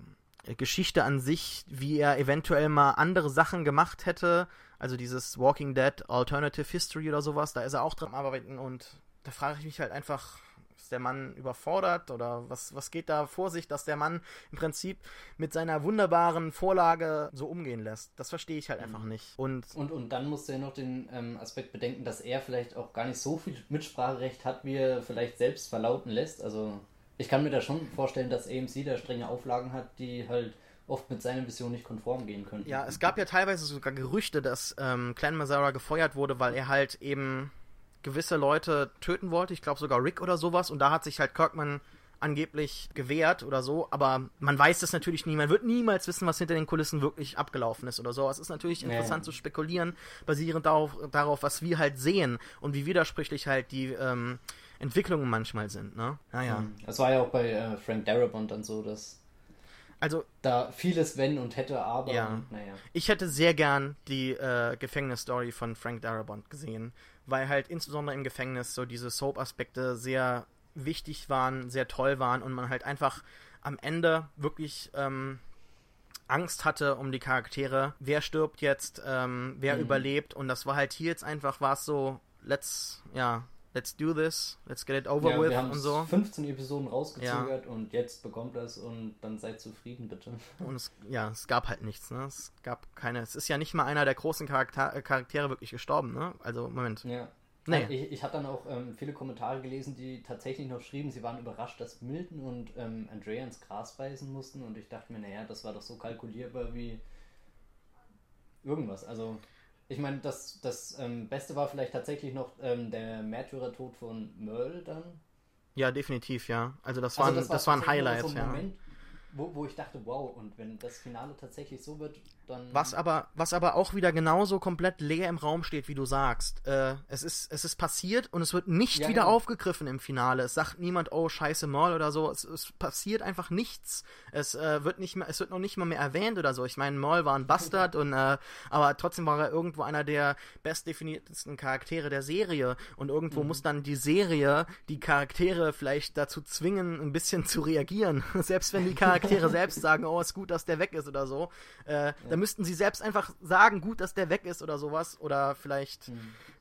A: Geschichte an sich, wie er eventuell mal andere Sachen gemacht hätte. Also dieses Walking Dead Alternative History oder sowas, da ist er auch dran arbeiten und da frage ich mich halt einfach, der Mann überfordert oder was, was geht da vor sich, dass der Mann im Prinzip mit seiner wunderbaren Vorlage so umgehen lässt? Das verstehe ich halt mhm. einfach nicht. Und,
B: und, und dann musst du ja noch den ähm, Aspekt bedenken, dass er vielleicht auch gar nicht so viel Mitspracherecht hat, wie er vielleicht selbst verlauten lässt. Also ich kann mir da schon vorstellen, dass AMC da strenge Auflagen hat, die halt oft mit seiner Vision nicht konform gehen können.
A: Ja, es gab ja teilweise sogar Gerüchte, dass ähm, Clan Mazzara gefeuert wurde, weil er halt eben gewisse Leute töten wollte. Ich glaube sogar Rick oder sowas. Und da hat sich halt Kirkman angeblich gewehrt oder so, aber man weiß das natürlich nie. Man wird niemals wissen, was hinter den Kulissen wirklich abgelaufen ist oder so. Es ist natürlich interessant nee. zu spekulieren, basierend darauf, darauf, was wir halt sehen und wie widersprüchlich halt die ähm, Entwicklungen manchmal sind. Ne?
B: Naja. Das war ja auch bei äh, Frank Darabont dann so, dass also da vieles wenn und hätte, aber
A: ja. Und, naja. Ich hätte sehr gern die äh, Gefängnisstory von Frank Darabont gesehen, weil halt insbesondere im Gefängnis so diese Soap-Aspekte sehr wichtig waren, sehr toll waren und man halt einfach am Ende wirklich ähm, Angst hatte um die Charaktere. Wer stirbt jetzt, ähm, wer mhm. überlebt und das war halt hier jetzt einfach, war es so, let's, ja, let's do this, let's get it over ja, with
B: und so. 15 Episoden rausgezögert ja. und jetzt bekommt es und dann seid zufrieden, bitte.
A: Und es, ja, es gab halt nichts, ne? Es gab keine, es ist ja nicht mal einer der großen Charakter Charaktere wirklich gestorben, ne? Also, Moment.
B: Ja. Nee. Ich, ich habe dann auch ähm, viele Kommentare gelesen, die tatsächlich noch schrieben, sie waren überrascht, dass Milton und ähm, Andrea ins Gras beißen mussten und ich dachte mir, naja, das war doch so kalkulierbar wie irgendwas. Also ich meine, das, das ähm, Beste war vielleicht tatsächlich noch ähm, der Märtyrertod von Merle dann.
A: Ja, definitiv, ja. Also das, also waren, das, war, das waren Highlights, so ein ja. Moment,
B: wo, wo ich dachte, wow, und wenn das Finale tatsächlich so wird, dann.
A: Was aber, was aber auch wieder genauso komplett leer im Raum steht, wie du sagst. Äh, es, ist, es ist passiert und es wird nicht ja, wieder genau. aufgegriffen im Finale. Es sagt niemand, oh, scheiße Maul oder so. Es, es passiert einfach nichts. Es äh, wird nicht mehr, es wird noch nicht mal mehr erwähnt oder so. Ich meine, Maul war ein Bastard und äh, aber trotzdem war er irgendwo einer der bestdefiniertesten Charaktere der Serie. Und irgendwo mhm. muss dann die Serie die Charaktere vielleicht dazu zwingen, ein bisschen zu reagieren. Selbst wenn die Charaktere selbst sagen, oh, ist gut, dass der weg ist oder so. Äh, ja müssten sie selbst einfach sagen, gut, dass der weg ist oder sowas. Oder vielleicht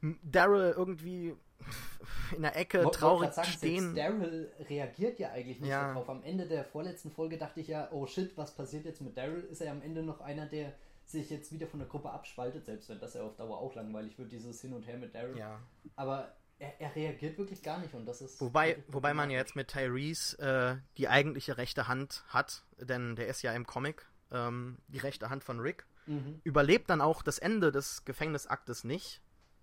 A: mhm. Daryl irgendwie in der Ecke Wo, traurig sagen, stehen.
B: Daryl reagiert ja eigentlich nicht ja. darauf. Am Ende der vorletzten Folge dachte ich ja, oh shit, was passiert jetzt mit Daryl? Ist er am Ende noch einer, der sich jetzt wieder von der Gruppe abspaltet, selbst wenn das ja auf Dauer auch langweilig wird, dieses Hin und Her mit Daryl. Ja. Aber er, er, reagiert wirklich gar nicht und das ist.
A: Wobei, wobei man ja jetzt mit Tyrese äh, die eigentliche rechte Hand hat, denn der ist ja im Comic ähm, die rechte Hand von Rick. Mhm. Überlebt dann auch das Ende des Gefängnisaktes nicht.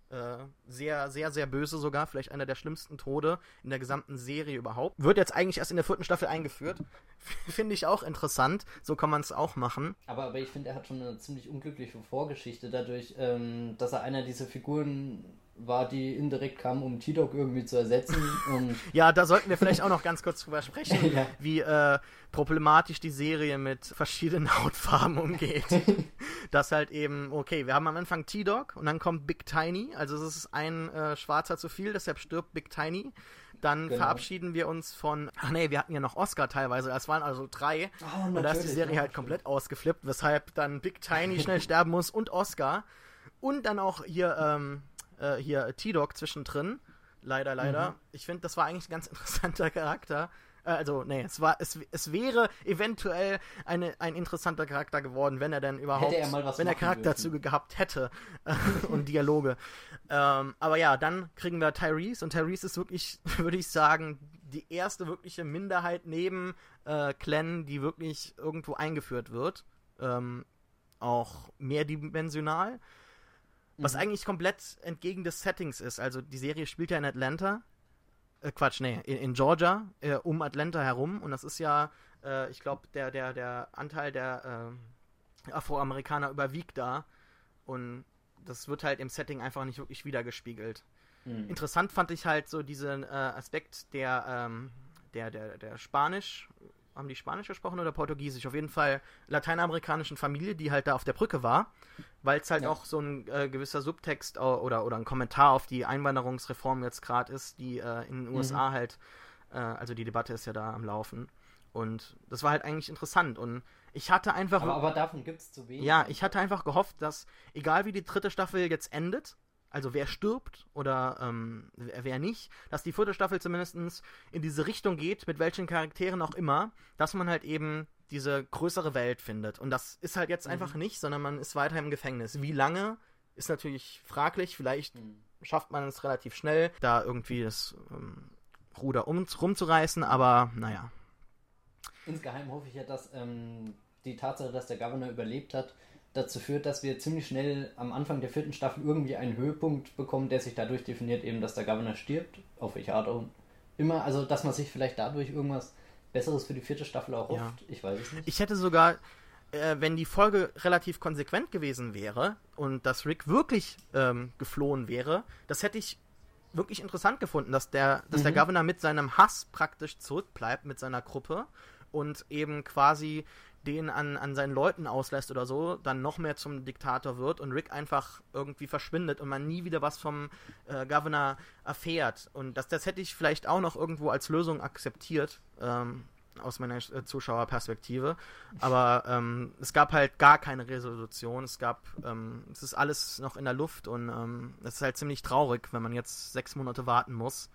A: Äh, sehr, sehr, sehr böse sogar. Vielleicht einer der schlimmsten Tode in der gesamten Serie überhaupt. Wird jetzt eigentlich erst in der vierten Staffel eingeführt. finde ich auch interessant. So kann man es auch machen.
B: Aber, aber ich finde, er hat schon eine ziemlich unglückliche Vorgeschichte dadurch, ähm, dass er einer dieser Figuren war, die indirekt kam, um T-Dog irgendwie zu ersetzen. Und
A: ja, da sollten wir vielleicht auch noch ganz kurz drüber sprechen, ja. wie äh, problematisch die Serie mit verschiedenen Hautfarben umgeht. das halt eben, okay, wir haben am Anfang T-Dog und dann kommt Big Tiny, also es ist ein äh, Schwarzer zu viel, deshalb stirbt Big Tiny. Dann genau. verabschieden wir uns von. Ach nee, wir hatten ja noch Oscar teilweise. Das waren also drei. Oh, und da ist die Serie halt komplett ausgeflippt, weshalb dann Big Tiny schnell sterben muss und Oscar. Und dann auch hier, ähm, äh, hier T-Dog zwischendrin. Leider, leider. Mhm. Ich finde, das war eigentlich ein ganz interessanter Charakter. Äh, also, nee, es war, es, es wäre eventuell eine, ein interessanter Charakter geworden, wenn er denn überhaupt, er wenn er Charakterzüge gehabt hätte äh, und Dialoge. ähm, aber ja, dann kriegen wir Tyrese und Tyrese ist wirklich, würde ich sagen, die erste wirkliche Minderheit neben äh, Clan, die wirklich irgendwo eingeführt wird. Ähm, auch mehrdimensional. Was mhm. eigentlich komplett entgegen des Settings ist. Also die Serie spielt ja in Atlanta äh, Quatsch, nee, in, in Georgia, äh, um Atlanta herum. Und das ist ja, äh, ich glaube, der, der, der Anteil der äh, Afroamerikaner überwiegt da. Und das wird halt im Setting einfach nicht wirklich wiedergespiegelt. Mhm. Interessant fand ich halt so diesen äh, Aspekt der, ähm, der, der, der Spanisch, haben die Spanisch gesprochen oder Portugiesisch? Auf jeden Fall lateinamerikanischen Familie, die halt da auf der Brücke war, weil es halt ja. auch so ein äh, gewisser Subtext oder, oder ein Kommentar auf die Einwanderungsreform jetzt gerade ist, die äh, in den USA mhm. halt, äh, also die Debatte ist ja da am Laufen. Und das war halt eigentlich interessant. Und ich hatte einfach.
B: Aber, aber davon gibt es zu wenig.
A: Ja, ich hatte einfach gehofft, dass, egal wie die dritte Staffel jetzt endet, also wer stirbt oder ähm, wer nicht, dass die vierte Staffel zumindest in diese Richtung geht, mit welchen Charakteren auch immer, dass man halt eben diese größere Welt findet. Und das ist halt jetzt mhm. einfach nicht, sondern man ist weiter im Gefängnis. Wie lange ist natürlich fraglich. Vielleicht mhm. schafft man es relativ schnell, da irgendwie das ähm, Ruder um, rumzureißen, aber naja.
B: Insgeheim hoffe ich ja, dass ähm, die Tatsache, dass der Governor überlebt hat, dazu führt, dass wir ziemlich schnell am Anfang der vierten Staffel irgendwie einen Höhepunkt bekommen, der sich dadurch definiert, eben, dass der Governor stirbt, auf welche Art auch immer. Also, dass man sich vielleicht dadurch irgendwas Besseres für die vierte Staffel auch hofft. Ja. Ich weiß es nicht.
A: Ich hätte sogar, äh, wenn die Folge relativ konsequent gewesen wäre und dass Rick wirklich ähm, geflohen wäre, das hätte ich wirklich interessant gefunden, dass der, dass mhm. der Governor mit seinem Hass praktisch zurückbleibt mit seiner Gruppe und eben quasi den an, an seinen Leuten auslässt oder so, dann noch mehr zum Diktator wird und Rick einfach irgendwie verschwindet und man nie wieder was vom äh, Governor erfährt. Und das, das hätte ich vielleicht auch noch irgendwo als Lösung akzeptiert. Ähm, aus meiner äh, Zuschauerperspektive. Aber ähm, es gab halt gar keine Resolution. Es gab, ähm, es ist alles noch in der Luft und ähm, es ist halt ziemlich traurig, wenn man jetzt sechs Monate warten muss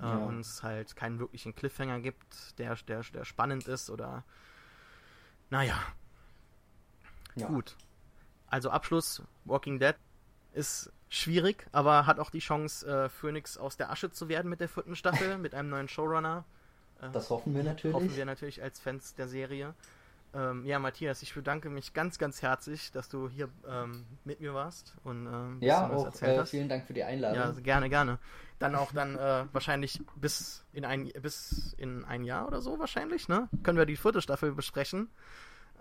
A: äh, ja. und es halt keinen wirklichen Cliffhanger gibt, der, der, der spannend ist oder naja. Ja. Gut. Also Abschluss, Walking Dead ist schwierig, aber hat auch die Chance, äh, Phoenix aus der Asche zu werden mit der vierten Staffel, mit einem neuen Showrunner.
B: Äh, das hoffen wir natürlich.
A: Hoffen wir natürlich als Fans der Serie. Ähm, ja, Matthias, ich bedanke mich ganz, ganz herzlich, dass du hier ähm, mit mir warst und ähm,
B: ja, auch äh, vielen Dank für die Einladung. Ja,
A: gerne, gerne. Dann auch dann äh, wahrscheinlich bis in ein bis in ein Jahr oder so wahrscheinlich, ne? Können wir die vierte Staffel besprechen.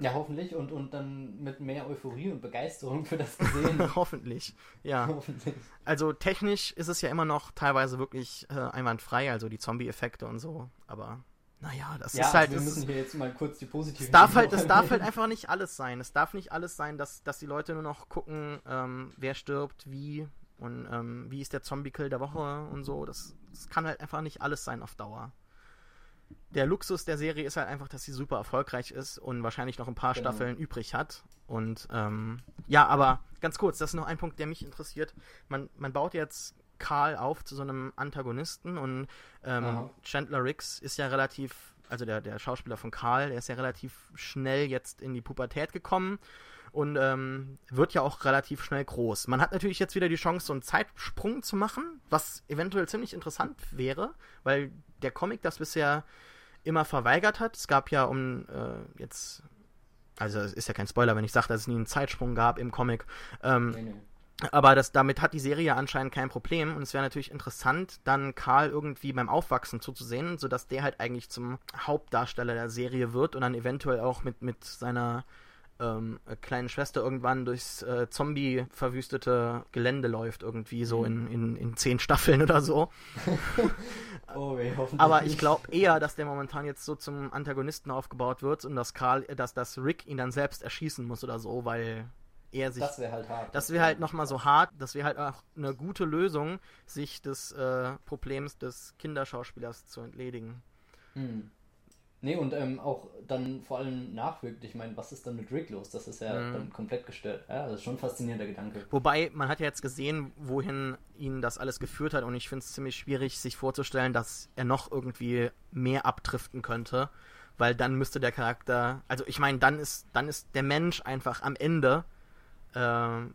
B: Ja, hoffentlich und, und dann mit mehr Euphorie und Begeisterung für das gesehen.
A: hoffentlich, ja. Hoffentlich. Also technisch ist es ja immer noch teilweise wirklich äh, einwandfrei, also die Zombie-Effekte und so, aber naja, das ja, ist halt.
B: Also wir müssen hier jetzt mal kurz die positiven.
A: Es darf halt, es darf halt einfach nicht alles sein. Es darf nicht alles sein, dass, dass die Leute nur noch gucken, ähm, wer stirbt, wie und ähm, wie ist der Zombie-Kill der Woche und so. Das, das kann halt einfach nicht alles sein auf Dauer. Der Luxus der Serie ist halt einfach, dass sie super erfolgreich ist und wahrscheinlich noch ein paar genau. Staffeln übrig hat. Und ähm, ja, aber ganz kurz, das ist noch ein Punkt, der mich interessiert. Man, man baut jetzt Karl auf zu so einem Antagonisten und ähm, Chandler Riggs ist ja relativ, also der, der Schauspieler von Karl, der ist ja relativ schnell jetzt in die Pubertät gekommen und ähm, wird ja auch relativ schnell groß. Man hat natürlich jetzt wieder die Chance, so einen Zeitsprung zu machen, was eventuell ziemlich interessant wäre, weil der Comic das bisher immer verweigert hat. Es gab ja um äh, jetzt, also es ist ja kein Spoiler, wenn ich sage, dass es nie einen Zeitsprung gab im Comic. Ähm, nee, nee. Aber das, damit hat die Serie ja anscheinend kein Problem. Und es wäre natürlich interessant, dann Karl irgendwie beim Aufwachsen zuzusehen, sodass der halt eigentlich zum Hauptdarsteller der Serie wird und dann eventuell auch mit, mit seiner ähm, kleinen Schwester irgendwann durchs äh, Zombie-verwüstete Gelände läuft, irgendwie so in, in, in zehn Staffeln oder so. oh, weh, Aber ich glaube eher, dass der momentan jetzt so zum Antagonisten aufgebaut wird und dass Karl, dass, dass Rick ihn dann selbst erschießen muss oder so, weil er sich.
B: Das wäre halt hart.
A: Das wäre halt nochmal so hart, das wäre halt auch eine gute Lösung, sich des äh, Problems des Kinderschauspielers zu entledigen.
B: Hm. Nee, und ähm, auch dann vor allem nachwirkend, ich meine, was ist dann mit Rick los? Das ist ja
A: Mhm.
B: dann komplett gestört. Ja, das ist schon ein faszinierender Gedanke.
A: Wobei, man hat ja jetzt gesehen, wohin ihn das alles geführt hat und ich finde es ziemlich schwierig, sich vorzustellen, dass er noch irgendwie mehr abdriften könnte, weil dann müsste der Charakter, also ich meine, dann ist, dann ist der Mensch einfach am Ende. Äh,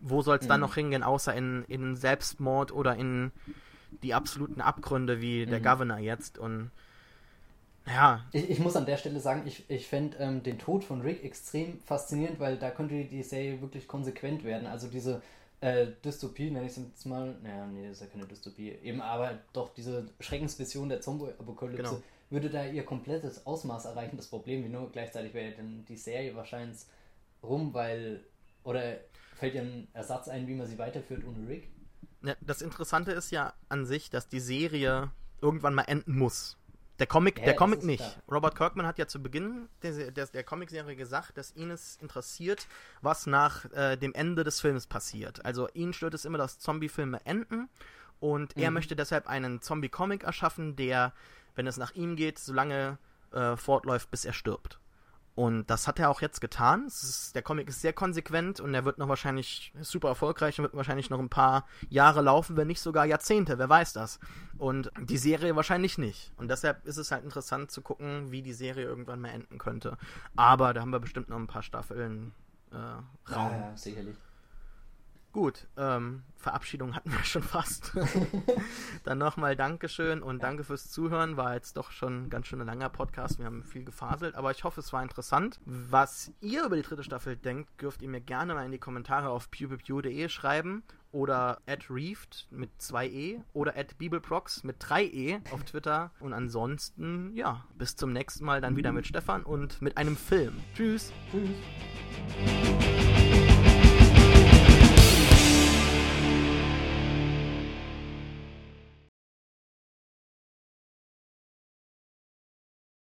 A: wo soll es dann
B: Mhm.
A: noch hingehen, außer in, in Selbstmord oder in die absoluten Abgründe wie der
B: Mhm.
A: Governor jetzt und ja,
B: Ich, ich muss an der Stelle sagen, ich, ich fände ähm, den Tod von Rick extrem faszinierend, weil da könnte die Serie wirklich konsequent werden. Also diese äh, Dystopie, nenne ich es jetzt mal, naja, nee, das ist ja keine Dystopie, eben aber doch diese Schreckensvision der Zombie-Apokalypse
A: Genau.
B: würde da ihr komplettes Ausmaß erreichen. Das Problem, wie nur gleichzeitig wäre dann die Serie wahrscheinlich rum, weil, oder fällt dir ein Ersatz ein, wie man sie weiterführt ohne Rick?
A: Ja, das Interessante ist ja an sich, dass die Serie irgendwann mal enden muss. Der Comic,
B: Ja,
A: der Comic nicht.
B: klar.
A: Robert Kirkman hat ja zu Beginn der, der, der Comicserie gesagt, dass ihn es interessiert, was nach äh, dem Ende des Films passiert. Also ihn stört es immer, dass Zombie-Filme enden und er
B: Mhm.
A: möchte deshalb einen Zombie-Comic erschaffen, der, wenn es nach ihm geht, so lange äh, fortläuft, bis er stirbt. Und das hat er auch jetzt getan. Ist, der Comic ist sehr konsequent und er wird noch wahrscheinlich super erfolgreich und wird wahrscheinlich noch ein paar Jahre laufen, wenn nicht sogar Jahrzehnte, wer weiß das. Und die Serie wahrscheinlich nicht. Und deshalb ist es halt interessant zu gucken, wie die Serie irgendwann mal enden könnte. Aber da haben wir bestimmt noch ein paar Staffeln äh, Raum.
B: Ja, ja, sicherlich.
A: Gut, ähm, Verabschiedung hatten wir schon fast. Dann nochmal Dankeschön und danke fürs Zuhören. War jetzt doch schon ein ganz schön ein langer Podcast. Wir haben viel gefaselt, aber ich hoffe, es war interessant. Was ihr über die dritte Staffel denkt, dürft ihr mir gerne mal in die Kommentare auf pewpew.de schreiben oder at reefed mit 2e oder at bibelprox mit 3e auf Twitter. Und ansonsten, ja, bis zum nächsten Mal dann wieder mit Stefan und mit einem Film. Tschüss!
B: Tschüss.